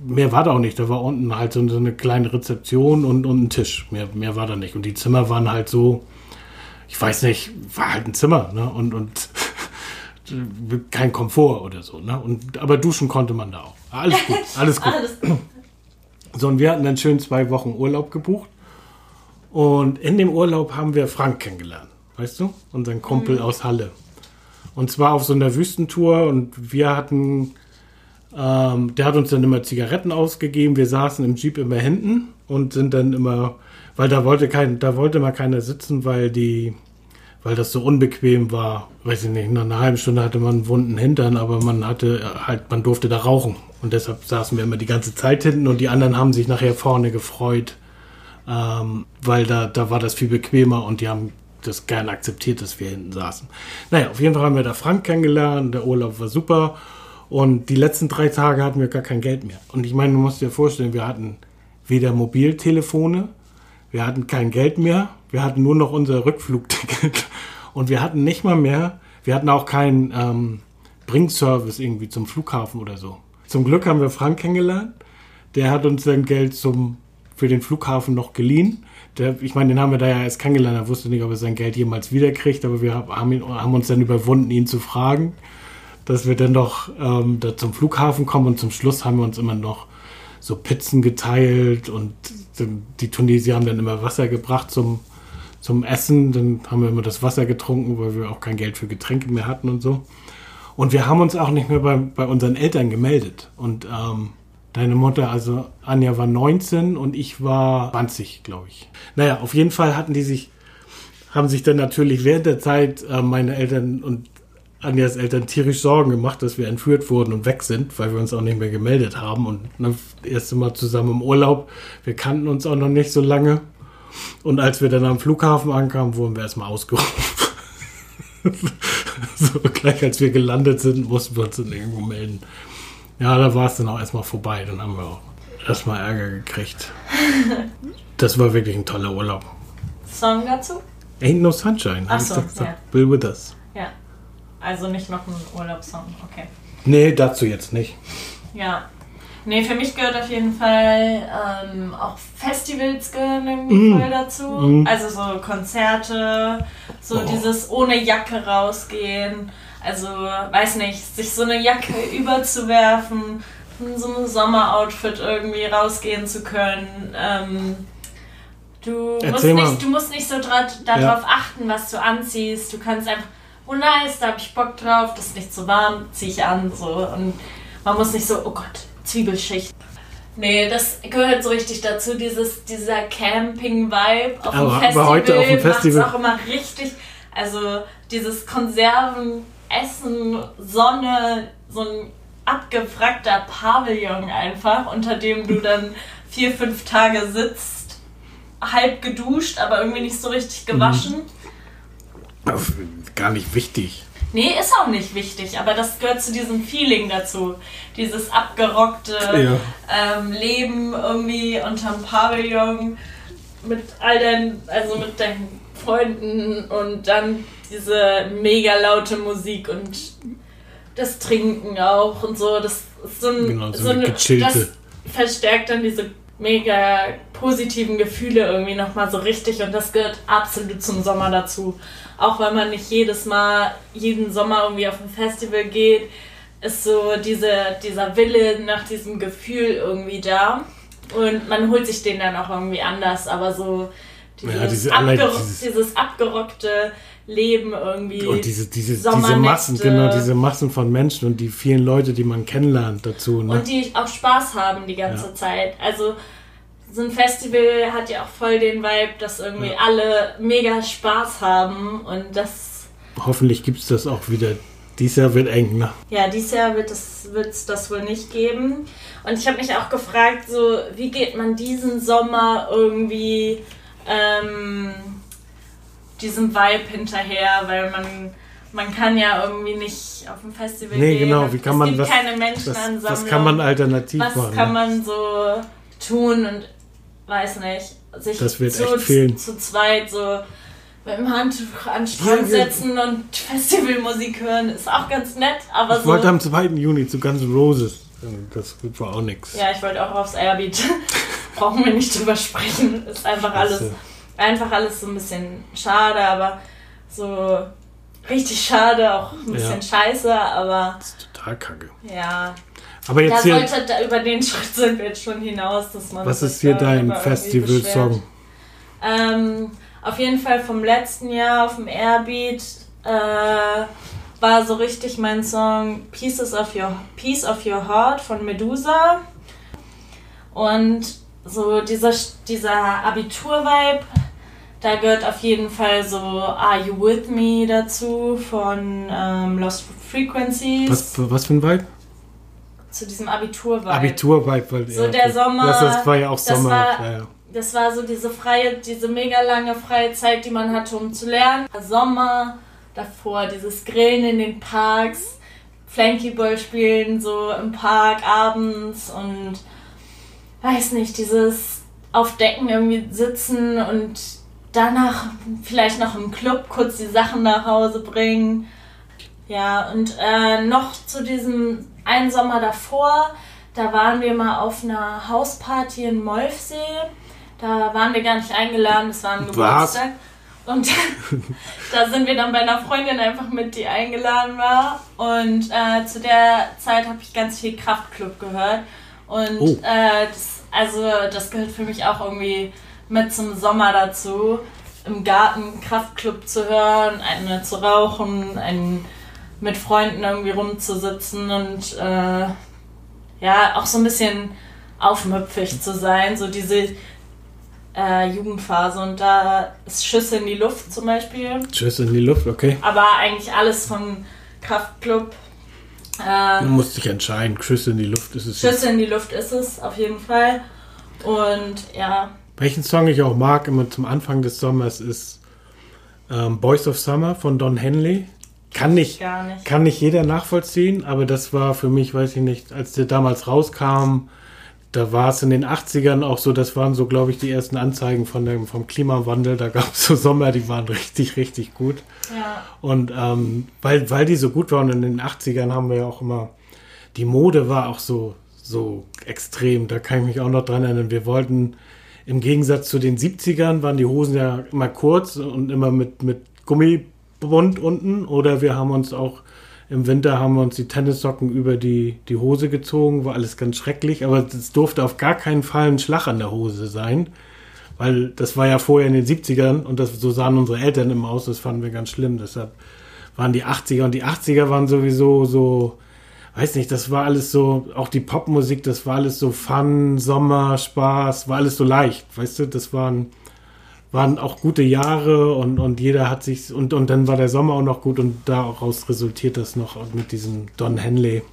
mehr war da auch nicht. Da war unten halt so, eine kleine Rezeption und, und ein Tisch. Mehr, mehr war da nicht. Und die Zimmer waren halt so, ich weiß nicht, war halt ein Zimmer, ne? Und, und kein Komfort oder so, ne? Und, aber duschen konnte man da auch. Alles gut, alles gut. alles. So, und wir hatten dann schön zwei Wochen Urlaub gebucht. Und in dem Urlaub haben wir Frank kennengelernt, weißt du? Unseren Kumpel mhm. aus Halle. Und zwar auf so einer Wüstentour und wir hatten ähm, der hat uns dann immer Zigaretten ausgegeben. Wir saßen im Jeep immer hinten und sind dann immer, weil da wollte kein, da wollte mal keiner sitzen, weil die, weil das so unbequem war. Weiß ich nicht, nach einer halben Stunde hatte man einen wunden Hintern, aber man hatte halt, man durfte da rauchen. Und deshalb saßen wir immer die ganze Zeit hinten und die anderen haben sich nachher vorne gefreut, ähm, weil da, da war das viel bequemer und die haben das gern akzeptiert, dass wir hinten saßen. Naja, auf jeden Fall haben wir da Frank kennengelernt, der Urlaub war super und die letzten drei Tage hatten wir gar kein Geld mehr. Und ich meine, du musst dir vorstellen, wir hatten weder Mobiltelefone, wir hatten kein Geld mehr, wir hatten nur noch unser Rückflugticket und wir hatten nicht mal mehr, wir hatten auch keinen ähm, Bringservice irgendwie zum Flughafen oder so. Zum Glück haben wir Frank kennengelernt, der hat uns sein Geld zum, für den Flughafen noch geliehen. Der, ich meine, den haben wir da ja erst kennengelernt, er wusste nicht, ob er sein Geld jemals wiederkriegt, aber wir haben, ihn, haben uns dann überwunden, ihn zu fragen dass wir dann doch ähm, da zum Flughafen kommen und zum Schluss haben wir uns immer noch so Pizzen geteilt und die Tunesier haben dann immer Wasser gebracht zum, zum Essen. Dann haben wir immer das Wasser getrunken, weil wir auch kein Geld für Getränke mehr hatten und so. Und wir haben uns auch nicht mehr bei, bei unseren Eltern gemeldet. Und ähm, deine Mutter, also Anja war 19 und ich war 20, glaube ich. Naja, auf jeden Fall hatten die sich, haben sich dann natürlich während der Zeit äh, meine Eltern und Anjas Eltern tierisch Sorgen gemacht, dass wir entführt wurden und weg sind, weil wir uns auch nicht mehr gemeldet haben. Und ne, das erste Mal zusammen im Urlaub. Wir kannten uns auch noch nicht so lange. Und als wir dann am Flughafen ankamen, wurden wir erstmal ausgerufen. so gleich als wir gelandet sind, mussten wir uns dann irgendwo melden. Ja, da war es dann auch erstmal vorbei. Dann haben wir auch erstmal Ärger gekriegt. Das war wirklich ein toller Urlaub. Song dazu? Ain't no sunshine. Ach so, ja. Bill with us. Ja. Also nicht noch ein Urlaubssong, okay. Nee, dazu jetzt nicht. Ja. Nee, für mich gehört auf jeden Fall ähm, auch Festivals gehören irgendwie mm. voll dazu. Mm. Also so Konzerte, so oh. dieses ohne Jacke rausgehen. Also, weiß nicht, sich so eine Jacke überzuwerfen, in so ein Sommeroutfit irgendwie rausgehen zu können. Ähm, du, musst nicht, du musst nicht so darauf ja. achten, was du anziehst. Du kannst einfach oh nice, da habe ich Bock drauf, das ist nicht zu warm, ziehe ich an. So. Und man muss nicht so, oh Gott, Zwiebelschicht. Nee, das gehört so richtig dazu, dieses, dieser Camping-Vibe auf aber, dem Festival. Aber heute auf dem Festival. auch immer richtig, also dieses Konserven, Essen, Sonne, so ein abgefragter Pavillon einfach, unter dem du dann vier, fünf Tage sitzt, halb geduscht, aber irgendwie nicht so richtig gewaschen. Mhm gar nicht wichtig. Nee, ist auch nicht wichtig, aber das gehört zu diesem Feeling dazu. Dieses abgerockte ja. ähm, Leben irgendwie unterm Pavillon mit all deinen, also mit deinen Freunden und dann diese mega laute Musik und das Trinken auch und so. Das ist so ein, genau, so, so eine, das verstärkt dann diese mega positiven Gefühle irgendwie nochmal so richtig und das gehört absolut zum Sommer dazu auch wenn man nicht jedes Mal, jeden Sommer irgendwie auf ein Festival geht, ist so diese, dieser Wille nach diesem Gefühl irgendwie da. Und man holt sich den dann auch irgendwie anders, aber so Dieses, Ja, diese abger dieses- dieses abgerockte Leben irgendwie. Und diese, diese, diese. Massen, genau, diese Massen von Menschen und die vielen Leute, die man kennenlernt dazu. Ne? Und die auch Spaß haben die ganze Ja. Zeit. Also so ein Festival hat ja auch voll den Vibe, dass irgendwie alle mega Spaß haben und das, Hoffentlich gibt es das auch wieder. Dies Jahr wird eng, ne? ja, dieses Jahr wird es wird's das wohl nicht geben. Und ich habe mich auch gefragt, so, wie geht man diesen Sommer irgendwie ähm, diesem Vibe hinterher, weil man man kann ja irgendwie nicht auf ein Festival Nee, gehen. genau, wie kann es man gibt was, keine was, Menschenansammlung. was kann man alternativ was machen? kann ne? man so tun und weiß nicht, sich Das wird zu, echt fehlen. zu zweit so mit dem Handtuch an den Strand setzen und Festivalmusik hören, ist auch ganz nett, aber Ich so. wollte am 2. Juni zu Guns Roses. Das war auch nix. ja, ich wollte auch aufs Airbeat. Brauchen wir nicht drüber sprechen. Ist einfach alles, einfach alles so ein bisschen schade, aber so richtig schade, auch ein bisschen scheiße, aber Das ist total kacke. ja. Aber jetzt hier, sollte, da, über den Schritt sind wir jetzt schon hinaus, dass man was ist hier dein Festival-Song? Ähm, auf jeden Fall vom letzten Jahr auf dem Airbeat äh, war so richtig mein Song Pieces of Your Piece of Your Heart von Medusa. Und so dieser, dieser Abitur-Vibe, da gehört auf jeden Fall so Are You With Me dazu von ähm, Lost Frequencies. Was, was für ein Vibe? Zu diesem Abitur-Vibe. Abitur-Vibe. weil- So ja, der. Sommer, Das, das war ja auch das Sommer. war- ja, ja. Das war so diese freie, diese mega lange freie Zeit, die man hatte, um zu lernen. Sommer, davor dieses Grillen in den Parks, Flankyball spielen so im Park abends und weiß nicht, dieses auf Decken irgendwie sitzen und danach vielleicht noch im Club kurz die Sachen nach Hause bringen. Ja, und äh, noch zu diesem einen Sommer davor, da waren wir mal auf einer Hausparty in Molfsee. Da waren wir gar nicht eingeladen, das war ein? Geburtstag. Und da sind wir dann bei einer Freundin einfach mit, die eingeladen war. Und äh, zu der Zeit habe ich ganz viel Kraftclub gehört. Und Oh. äh, das, also das gehört für mich auch irgendwie mit zum Sommer dazu, im Garten Kraftclub zu hören, eine zu rauchen, einen mit Freunden irgendwie rumzusitzen und äh, ja, auch so ein bisschen aufmüpfig zu sein, so diese äh, Jugendphase. Und da ist Schüsse in die Luft zum Beispiel, Tschüss in die Luft, okay. aber eigentlich alles von Kraftclub. Äh, Du musst dich entscheiden. Tschüss in die Luft ist es. jetzt. Schüsse in die Luft ist es auf jeden Fall. Und ja, Welchen Song ich auch mag, immer zum Anfang des Sommers, ist ähm, Boys of Summer von Don Henley. Kann nicht, nicht. kann nicht jeder nachvollziehen, aber das war für mich, weiß ich nicht, als der damals rauskam, da war es in den 80ern auch so, das waren so, glaube ich, die ersten Anzeigen von dem, vom Klimawandel. Da gab es so Sommer, die waren richtig, richtig gut. Ja, Und ähm, weil, weil die so gut waren in den 80ern, haben wir ja auch immer, die Mode war auch so, so extrem. Da kann ich mich auch noch dran erinnern. Wir wollten, im Gegensatz zu den 70ern, waren die Hosen ja immer kurz und immer mit, mit Gummibund unten. Oder wir haben uns auch im Winter haben wir uns die Tennissocken über die, die Hose gezogen. War alles ganz schrecklich. Aber es durfte auf gar keinen Fall ein Schlag an der Hose sein. Weil das war ja vorher in den 70ern und das, so sahen unsere Eltern immer aus, das fanden wir ganz schlimm. Deshalb waren die 80er und die 80er waren sowieso so, weiß nicht, das war alles so, auch die Popmusik, das war alles so Fun, Sommer, Spaß, war alles so leicht, weißt du, das waren, waren auch gute Jahre und, und jeder hat sich, und, und dann war der Sommer auch noch gut und daraus resultiert das noch mit diesem Don Henley.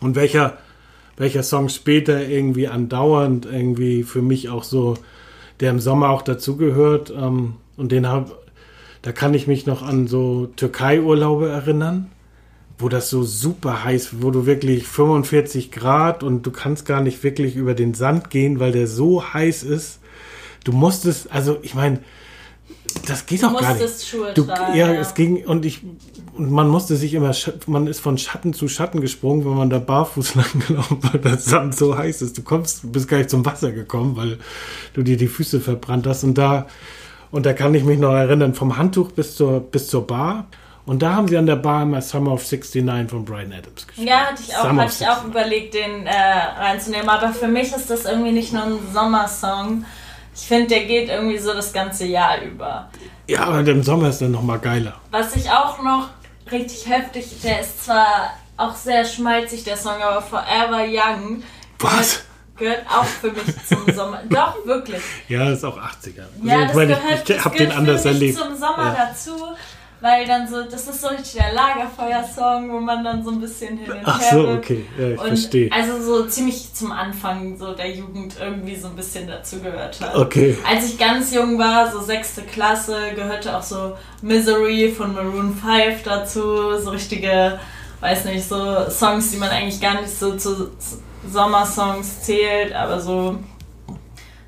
Und welcher, welcher Song später irgendwie andauernd irgendwie für mich auch so, der im Sommer auch dazugehört, ähm, und den hab, da kann ich mich noch an so Türkei-Urlaube erinnern, wo das so super heiß, wo du wirklich 45 Grad und du kannst gar nicht wirklich über den Sand gehen, weil der so heiß ist. Du musstest, also ich meine, das geht du doch gar nicht. musstest Schuhe Du, tragen. ja, es ging und ich und man musste sich immer, man ist von Schatten zu Schatten gesprungen, wenn man da barfuß lang gelaufen, weil der Sand so heiß ist. Du kommst, du bist gar nicht zum Wasser gekommen, weil du dir die Füße verbrannt hast. Und da, und da kann ich mich noch erinnern, vom Handtuch bis zur, bis zur Bar. Und da haben sie an der Bar immer Summer of 69 von Brian Adams gespielt. Ja, hatte ich auch, Summer hatte ich auch überlegt, den äh, reinzunehmen. Aber für mich ist das irgendwie nicht nur ein Sommersong, Ich finde, der geht irgendwie so das ganze Jahr über. Ja, aber im Sommer ist dann nochmal geiler. Was ich auch noch richtig heftig, der ist zwar auch sehr schmalzig, der Song, aber Forever Young. Was? Gehört auch für mich zum Sommer. Doch, wirklich. Ja, das ist auch 80er. Ja, Also das ich meine, gehört, ich, ich habe den anders für mich erlebt. zum Sommer Ja. dazu, weil dann so, das ist so richtig der Lagerfeuersong, wo man dann so ein bisschen hin und Ach her so, wird. okay. Ja, ich verstehe. Also so ziemlich zum Anfang so der Jugend irgendwie so ein bisschen dazu gehört hat. Okay. Als ich ganz jung war, so sechste Klasse, gehörte auch so Misery von Maroon 5 dazu, so richtige, weiß nicht, so Songs, die man eigentlich gar nicht so zu Sommersongs zählt, aber so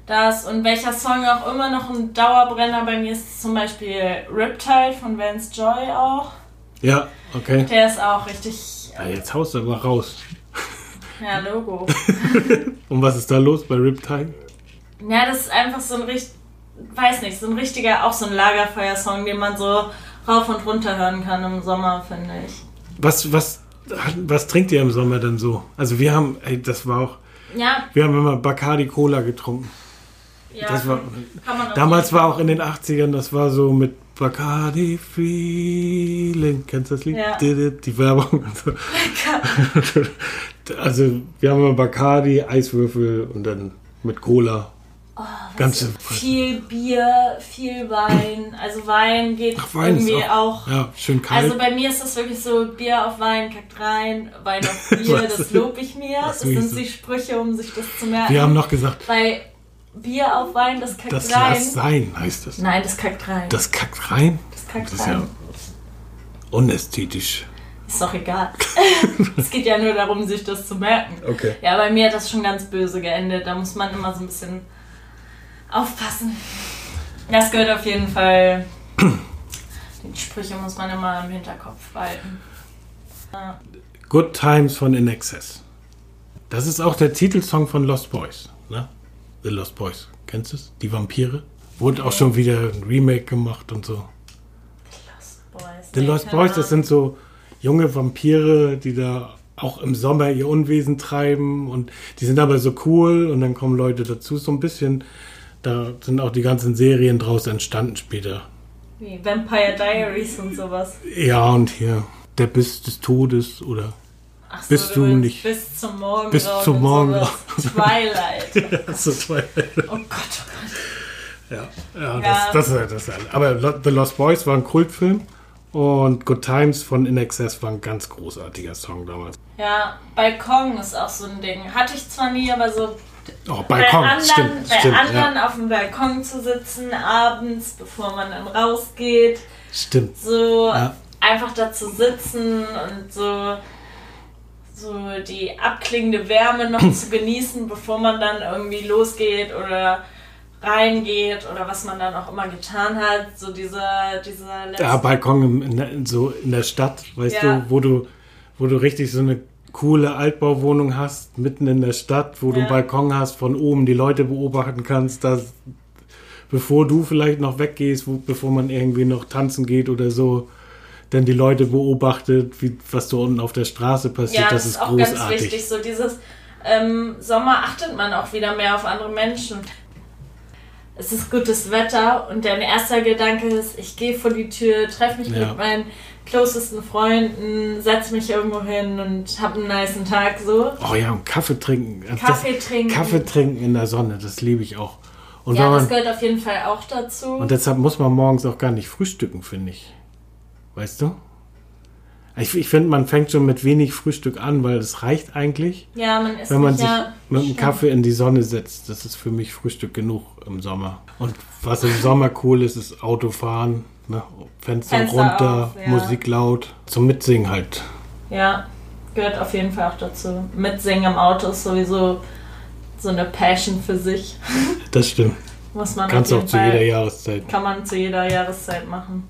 das. Und welcher Song auch immer noch ein Dauerbrenner bei mir ist, zum Beispiel Riptide von Vance Joy auch. Ja, okay. Der ist auch richtig, Ja, jetzt haust du aber raus. ja, Logo. Und was ist da los bei Riptide? Ja, das ist einfach so ein richtig, weiß nicht, so ein richtiger, auch so ein Lagerfeuersong, den man so rauf und runter hören kann im Sommer, finde ich. Was, was, was trinkt ihr im Sommer denn so? Also wir haben, ey, das war auch, Ja, wir haben immer Bacardi Cola getrunken. Ja. Das war, damals war auch in den 80ern, das war so mit Bacardi Feeling. Kennst du das Lied? Ja. Die, Werbung. also wir haben immer Bacardi, Eiswürfel und dann mit Cola. Oh, Ganze. viel Bier, viel Wein. Also Wein geht Ach, Wein irgendwie auch, auch. Ja, schön kalt. Also bei mir ist das wirklich so, Bier auf Wein kackt rein, Wein auf Bier, das lobe ich mir. Das sind die Sprüche, um sich das zu merken. wir haben noch gesagt, Bei Bier auf Wein, das kackt das rein. lass sein, heißt das. Nein, das kackt rein. Das kackt rein. das kackt Das ist rein. ja unästhetisch. Ist doch egal. es geht ja nur darum, sich das zu merken. Okay. Ja, bei mir hat das schon ganz böse geendet. Da muss man immer so ein bisschen aufpassen. Das gehört auf jeden Fall. Die Sprüche muss man immer im Hinterkopf behalten. Ja. Good Times von In Excess. Das ist auch der Titelsong von Lost Boys. Ne? The Lost Boys. Kennst du es? Die Vampire. Wurde auch schon wieder ein Remake gemacht und so. Lost Boys. The Nee, Lost Boys, das sind so junge Vampire, die da auch im Sommer ihr Unwesen treiben und die sind aber so cool und dann kommen Leute dazu. So ein bisschen, da sind auch die ganzen Serien draus entstanden später. Wie Vampire Diaries und sowas. Ja, und hier der Biss des Todes oder Ach so, Bist du meinst nicht- Bis zum Morgen. Bis zum Morgengrauen. Twilight. so zwei. Oh Gott, oh Gott. Ja, ja, Ja. Das, das, ist, das ist. Aber The Lost Boys war ein Kultfilm und Good Times von In Excess war ein ganz großartiger Song damals. Ja, Balkon ist auch so ein Ding. Hatte ich zwar nie, aber so Oh, bei Balkon, anderen, stimmt, bei stimmt, anderen ja, auf dem Balkon zu sitzen, abends, bevor man dann rausgeht, stimmt. so Ja. einfach da zu sitzen und so, so die abklingende Wärme noch zu genießen, bevor man dann irgendwie losgeht oder reingeht oder was man dann auch immer getan hat. So dieser, dieser letzte Ja, Balkon in der, in so in der Stadt, weißt Ja. du, wo du, wo du richtig so eine coole Altbauwohnung hast, mitten in der Stadt, wo du Ja. einen Balkon hast, von oben die Leute beobachten kannst, dass, bevor du vielleicht noch weggehst, wo, bevor man irgendwie noch tanzen geht oder so, dann die Leute beobachtet, wie, was so unten auf der Straße passiert, Ja, das, das ist ist auch ganz großartig. wichtig. So dieses ähm, Sommer achtet man auch wieder mehr auf andere Menschen. Es ist gutes Wetter und dein erster Gedanke ist, ich gehe vor die Tür, treffe mich Ja. mit meinen closesten Freunden, setze mich irgendwo hin und habe einen niceen Tag so. Oh ja, und Kaffee trinken. Also Kaffee das, trinken. Kaffee trinken in der Sonne, das liebe ich auch. Und, ja, wenn das man, gehört auf jeden Fall auch dazu. und deshalb muss man morgens auch gar nicht frühstücken, finde ich. Weißt du? Ich, ich finde, man fängt schon mit wenig Frühstück an, weil es reicht eigentlich, ja, man ist wenn man sich ja, mit einem. Kaffee in die Sonne setzt. Das ist für mich Frühstück genug im Sommer. Und was im Sommer cool ist, ist Autofahren, ne? Fenster, Fenster runter, auf, ja. Musik laut, zum Mitsingen halt. Ja, gehört auf jeden Fall auch dazu. Mitsingen im Auto ist sowieso so eine Passion für sich. Das stimmt. Muss man Kannst auch zu Fall, jeder Jahreszeit. Kann man zu jeder Jahreszeit machen.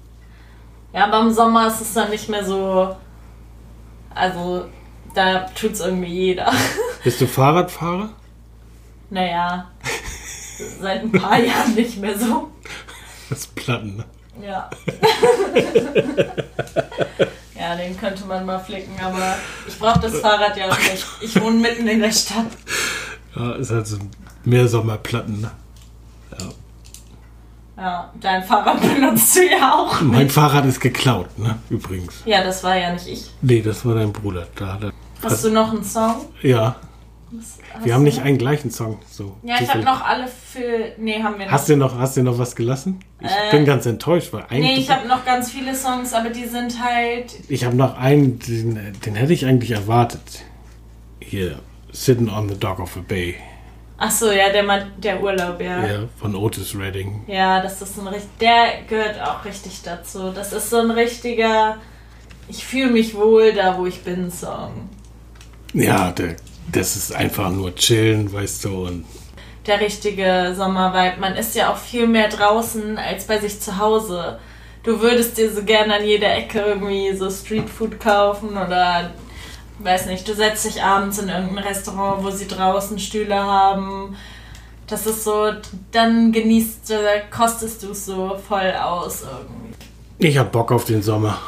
Ja, aber im Sommer ist es dann nicht mehr so. Also, da tut es irgendwie jeder. Bist du Fahrradfahrer? naja, seit ein paar Jahren nicht mehr so. Das Platten, ne? Ja. ja, den könnte man mal flicken, aber ich brauche das Fahrrad ja auch nicht. Ich wohne mitten in der Stadt. Ja, ist halt so mehr Sommerplatten, ne? Ja, dein Fahrrad benutzt du ja auch. Mein Fahrrad ist geklaut, ne? Übrigens. Ja, das war ja nicht ich. Nee, das war dein Bruder. Da Hast du noch einen Song? ja, Was- wir haben nicht einen gleichen Song. So, Ja, ich habe noch alle für. Nee, haben wir nicht. Hast du noch, hast du noch was gelassen? Ich Äh, bin ganz enttäuscht, weil eigentlich. nee, ich habe noch ganz viele Songs, aber die sind halt. Ich habe noch einen, den, den hätte ich eigentlich erwartet. Hier, Sitting on the Dock of a Bay. Ach so, ja, der, Ma- der Urlaub, ja. Ja, von Otis Redding. Ja, das ist ein richtig. Der gehört auch richtig dazu. Das ist so ein richtiger. Ich fühle mich wohl da, wo ich bin, Song. Ja, der, das ist einfach nur chillen, weißt du, und Der richtige Sommervibe. Man ist ja auch viel mehr draußen als bei sich zu Hause. Du würdest dir so gerne an jeder Ecke irgendwie so Streetfood kaufen oder weiß nicht, du setzt dich abends in irgendein Restaurant, wo sie draußen Stühle haben. Das ist so, dann genießt du, kostest du es so voll aus irgendwie. ich hab Bock auf den Sommer.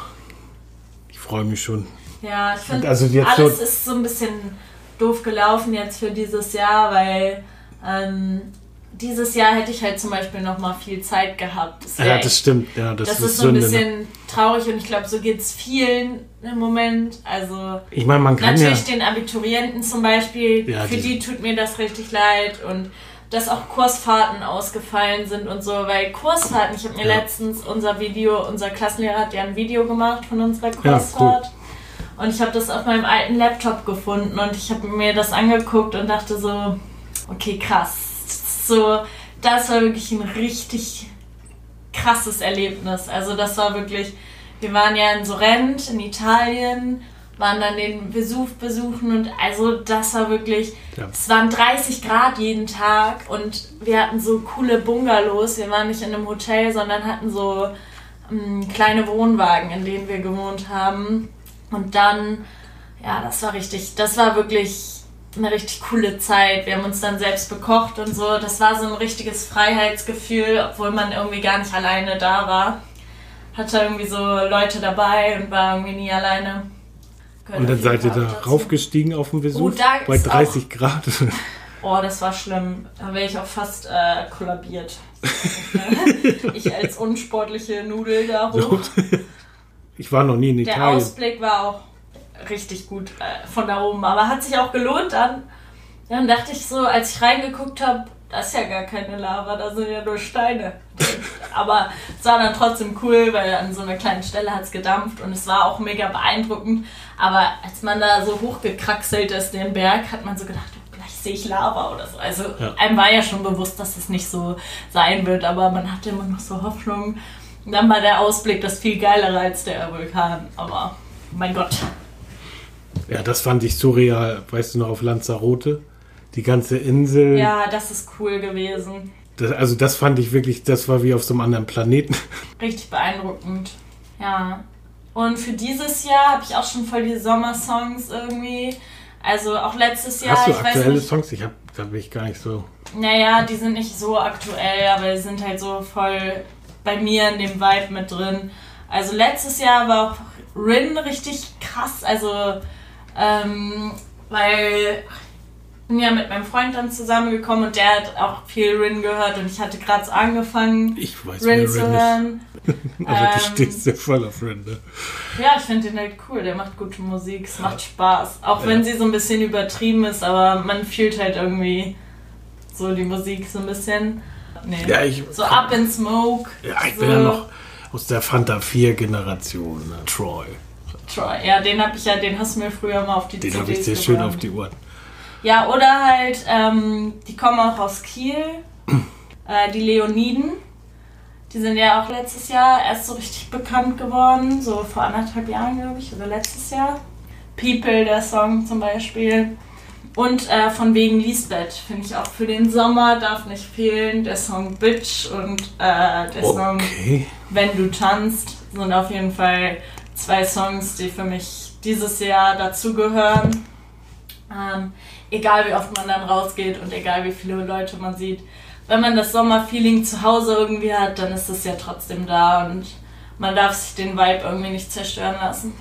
Ich freue mich schon. Ja, ich finde, Also alles so- ist so ein bisschen doof gelaufen jetzt für dieses Jahr, weil ähm, dieses Jahr hätte ich halt zum Beispiel noch mal viel Zeit gehabt. Das, Ja, das stimmt. Ja, das, das ist ist so ein Sünde. ne? bisschen traurig und ich glaube, so geht es vielen im Moment. Also Ich meine, man kann ja. natürlich den Abiturienten zum Beispiel, Ja, für die- die tut mir das richtig leid und dass auch Kursfahrten ausgefallen sind und so, weil Kursfahrten, ich habe mir Ja. letztens unser Video, unser Klassenlehrer hat ja ein Video gemacht von unserer Ja, Kursfahrt. Und ich habe das auf meinem alten Laptop gefunden und ich habe mir das angeguckt und dachte so, okay, krass. So, das war wirklich ein richtig krasses Erlebnis. Also das war wirklich, wir waren ja in Sorrent in Italien, waren dann den Vesuv besuchen und also das war wirklich, Ja. es waren 30 Grad jeden Tag und wir hatten so coole Bungalows. Wir waren nicht in einem Hotel, sondern hatten so ähm, kleine Wohnwagen, in denen wir gewohnt haben. Und dann, ja, das war richtig, das war wirklich eine richtig coole Zeit. Wir haben uns dann selbst bekocht und so. Das war so ein richtiges Freiheitsgefühl, obwohl man irgendwie gar nicht alleine da war. Hatte irgendwie so Leute dabei und war irgendwie nie alleine. Gehört Und dann seid ihr da auch dazu. raufgestiegen auf dem Vesuv Oh, da bei ist 30 Grad. Oh, das war schlimm. Da wäre ich auch fast äh, kollabiert. ich als unsportliche Nudel da hoch. Ich war noch nie in Der Italien. Ausblick war auch richtig gut äh, von da oben, aber hat sich auch gelohnt dann. Dann dachte ich so, als ich reingeguckt habe, das ist ja gar keine Lava, da sind ja nur Steine. aber es war dann trotzdem cool, weil an so einer kleinen Stelle hat es gedampft und es war auch mega beeindruckend. Aber als man da so hochgekraxelt ist, den Berg, hat man so gedacht, oh, gleich sehe ich Lava oder so. Also Ja. einem war ja schon bewusst, dass es nicht so sein wird, aber man hatte immer noch so Hoffnung. Und dann war der Ausblick das viel geilere als der Vulkan. Aber mein Gott. Ja, das fand ich surreal. Weißt du noch, auf Lanzarote? Die ganze Insel. Ja, das ist cool gewesen. Das, also das fand ich wirklich, das war wie auf so einem anderen Planeten. Richtig beeindruckend. Ja. Und für dieses Jahr habe ich auch schon voll die Sommersongs irgendwie. Also auch letztes Jahr, Hast du ich weiß aktuelle nicht. Songs? Ich hab, da bin ich gar nicht so. Naja, die sind nicht so aktuell, aber die sind halt so voll bei mir in dem Vibe mit drin. Also letztes Jahr war auch Rin richtig krass, also ähm, weil ich bin ja mit meinem Freund dann zusammengekommen und der hat auch viel Rin gehört und ich hatte gerade so angefangen, Ich weiß, Rin Rin zu ist. hören. Aber du Ähm, stehst ja voll auf Rin, ne? Ja, ich finde den halt cool, der macht gute Musik, es macht Spaß. Auch Ja. wenn sie so ein bisschen übertrieben ist, aber man fühlt halt irgendwie so die Musik so ein bisschen. Nee. Ja, ich, So Up in Smoke. ja, ich so bin ja noch aus der Fanta 4 Generation, ne? Troy. Troy. Ja, den hab ich ja, den hast du mir früher mal auf die Den habe ich sehr schön auf die Ohren. Ja, oder halt, ähm, die kommen auch aus Kiel. äh, die Leoniden. Die sind ja auch letztes Jahr erst so richtig bekannt geworden. So vor anderthalb Jahren, glaube ich, oder letztes Jahr. People, der Song zum Beispiel. Und äh, von wegen Lisbeth finde ich auch für den Sommer darf nicht fehlen. Der Song Bitch und äh, der Song Okay. Wenn du tanzt sind auf jeden Fall zwei Songs, die für mich dieses Jahr dazugehören. Ähm, egal wie oft man dann rausgeht und egal wie viele Leute man sieht. Wenn man das Sommerfeeling zu Hause irgendwie hat, dann ist es ja trotzdem da und man darf sich den Vibe irgendwie nicht zerstören lassen.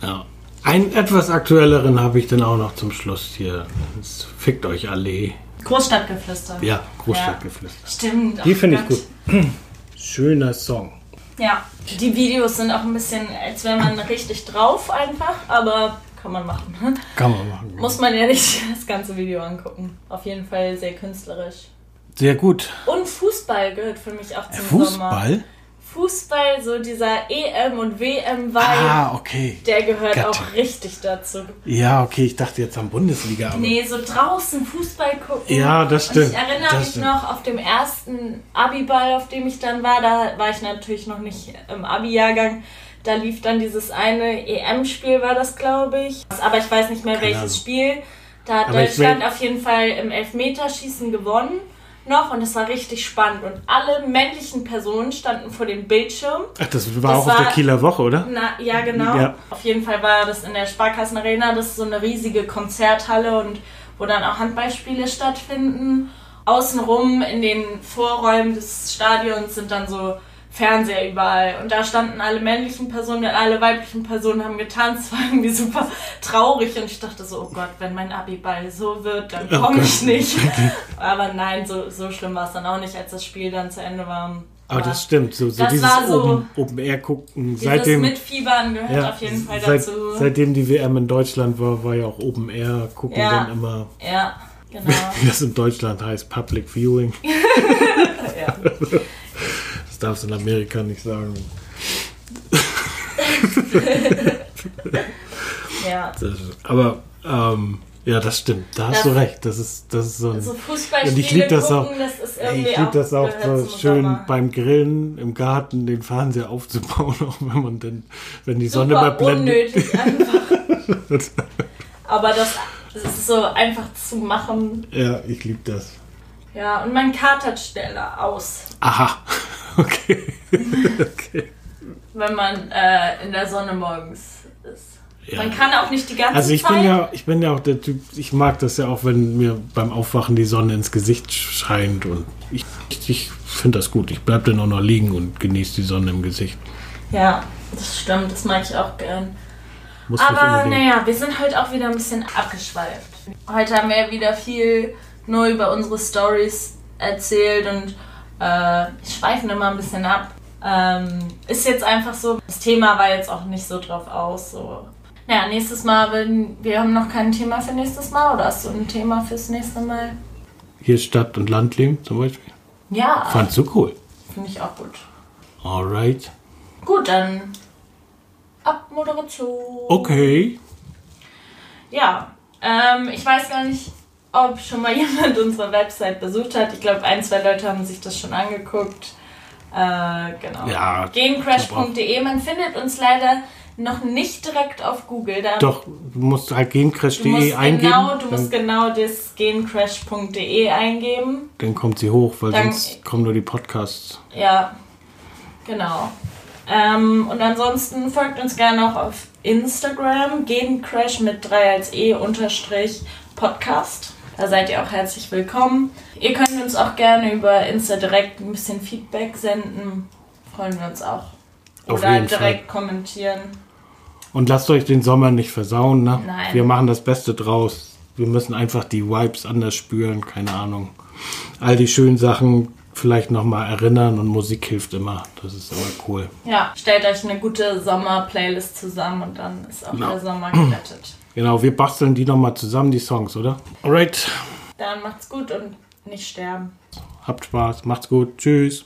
Ja. Einen etwas aktuelleren habe ich dann auch noch zum Schluss hier. Das Fickt euch alle. Großstadtgeflüster. Ja, Großstadtgeflüster. Stimmt. Die finde ich gut. Schöner Song. Ja, die Videos sind auch ein bisschen, als wäre man richtig drauf einfach, aber kann man machen. Kann man machen. Muss man ja nicht das ganze Video angucken. Auf jeden Fall sehr künstlerisch. Sehr gut. Und Fußball gehört für mich auch zum Sommer. Fußball? Fußball, so dieser EM und WM-Vibe, Ah, okay. der gehört Gatte. auch richtig dazu. Ja, okay, ich dachte jetzt an Bundesliga. Aber Nee, so draußen Fußball gucken. Ja, das Und ich stimmt. erinnere Das mich stimmt. noch auf dem ersten Abiball, auf dem ich dann war. Da war ich natürlich noch nicht im Abi-Jahrgang. Da lief dann dieses eine EM-Spiel, war das, glaube ich. Aber ich weiß nicht mehr, Keine welches Ahnung. Spiel. Da hat Aber Deutschland will- auf jeden Fall im Elfmeterschießen gewonnen noch und es war richtig spannend. Und alle männlichen Personen standen vor dem Bildschirm Ach, das war Das auch auf der war- Kieler Woche, oder? na, ja, genau. Ja. Auf jeden Fall war das in der Sparkassenarena. Das ist so eine riesige Konzerthalle und wo dann auch Handballspiele stattfinden. Außenrum in den Vorräumen des Stadions sind dann so Fernseher überall. Und da standen alle männlichen Personen und alle weiblichen Personen haben getanzt. War irgendwie super traurig. Und ich dachte so, oh Gott, wenn mein Abiball so wird, dann Oh komme ich nicht. Aber nein, so, so schlimm war es dann auch nicht, als das Spiel dann zu Ende war. Aber das stimmt, so, so das dieses war so- Open, Open Air gucken. Seitdem, Mitfiebern gehört ja, auf jeden Fall seit, dazu. seitdem die WM in Deutschland war, war ja auch Open Air gucken Ja. dann immer, Ja, genau. wie das in Deutschland heißt, Public Viewing. ja. Darfst du in Amerika nicht sagen. ja. Aber ähm, ja, das stimmt. Da hast Das- du recht. Das ist, das ist so ein. So Und ich Fußballspiele lieb das gucken, auch- das Ey, ich liebe das auch so schön Sommer. beim Grillen im Garten den Fernseher aufzubauen, auch wenn man denn, wenn die Sonne Super mal blendet. unnötig einfach. Aber das, das ist so einfach zu machen. ja, ich liebe das. Ja, und man katert schneller aus, Aha. Okay. okay. wenn man äh, in der Sonne morgens ist. Ja. Man kann auch nicht die ganze Also ich Zeit. bin ja, ich bin ja auch der Typ, ich mag das ja auch, wenn mir beim Aufwachen die Sonne ins Gesicht scheint und ich, ich, finde das gut. Ich bleib dann auch noch liegen und genieße die Sonne im Gesicht. Ja, das stimmt, das mag ich auch gern. Muss Aber naja, wir sind heute auch wieder ein bisschen abgeschweift. Heute haben wir wieder viel nur über unsere Stories erzählt und äh, schweifen immer ein bisschen ab. Ähm, ist jetzt einfach so, das Thema war jetzt auch nicht so drauf aus. So. Naja, nächstes Mal, wenn, wir haben noch kein Thema für nächstes Mal oder hast du ein Thema fürs nächste Mal? Hier Stadt- und Landleben zum Beispiel. Ja, Fandst du cool. finde ich auch gut. Alright. Gut, dann Abmoderation. Okay. Ja, ähm, ich weiß gar nicht, ob schon mal jemand unsere Website besucht hat. Ich glaube, ein, zwei Leute haben sich das schon angeguckt. Äh, genau. Ja, Gencrash.de. Man findet uns leider noch nicht direkt auf Google. Da Doch, du musst halt gencrash.de eingeben. genau, du musst genau das gencrash.de eingeben. dann kommt sie hoch, weil Dann- sonst kommen nur die Podcasts. Ja, genau. Ähm, und ansonsten folgt uns gerne auch auf Instagram, Gencrash mit 3 als E unterstrich Podcast. Da seid ihr auch herzlich willkommen. Ihr könnt uns auch gerne über Insta direkt ein bisschen Feedback senden. Freuen wir uns auch. Auf Oder direkt kommentieren. Und lasst euch den Sommer nicht versauen, ne? Nein. Wir machen das Beste draus. Wir müssen einfach die Vibes anders spüren, keine Ahnung. All die schönen Sachen vielleicht nochmal erinnern und Musik hilft immer. Das ist immer cool. Ja, stellt euch eine gute Sommer-Playlist zusammen und dann ist auch Genau. der Sommer gerettet. Genau, wir basteln die nochmal zusammen, die Songs, oder? Alright. Dann macht's gut und nicht sterben. Habt Spaß, macht's gut. Tschüss.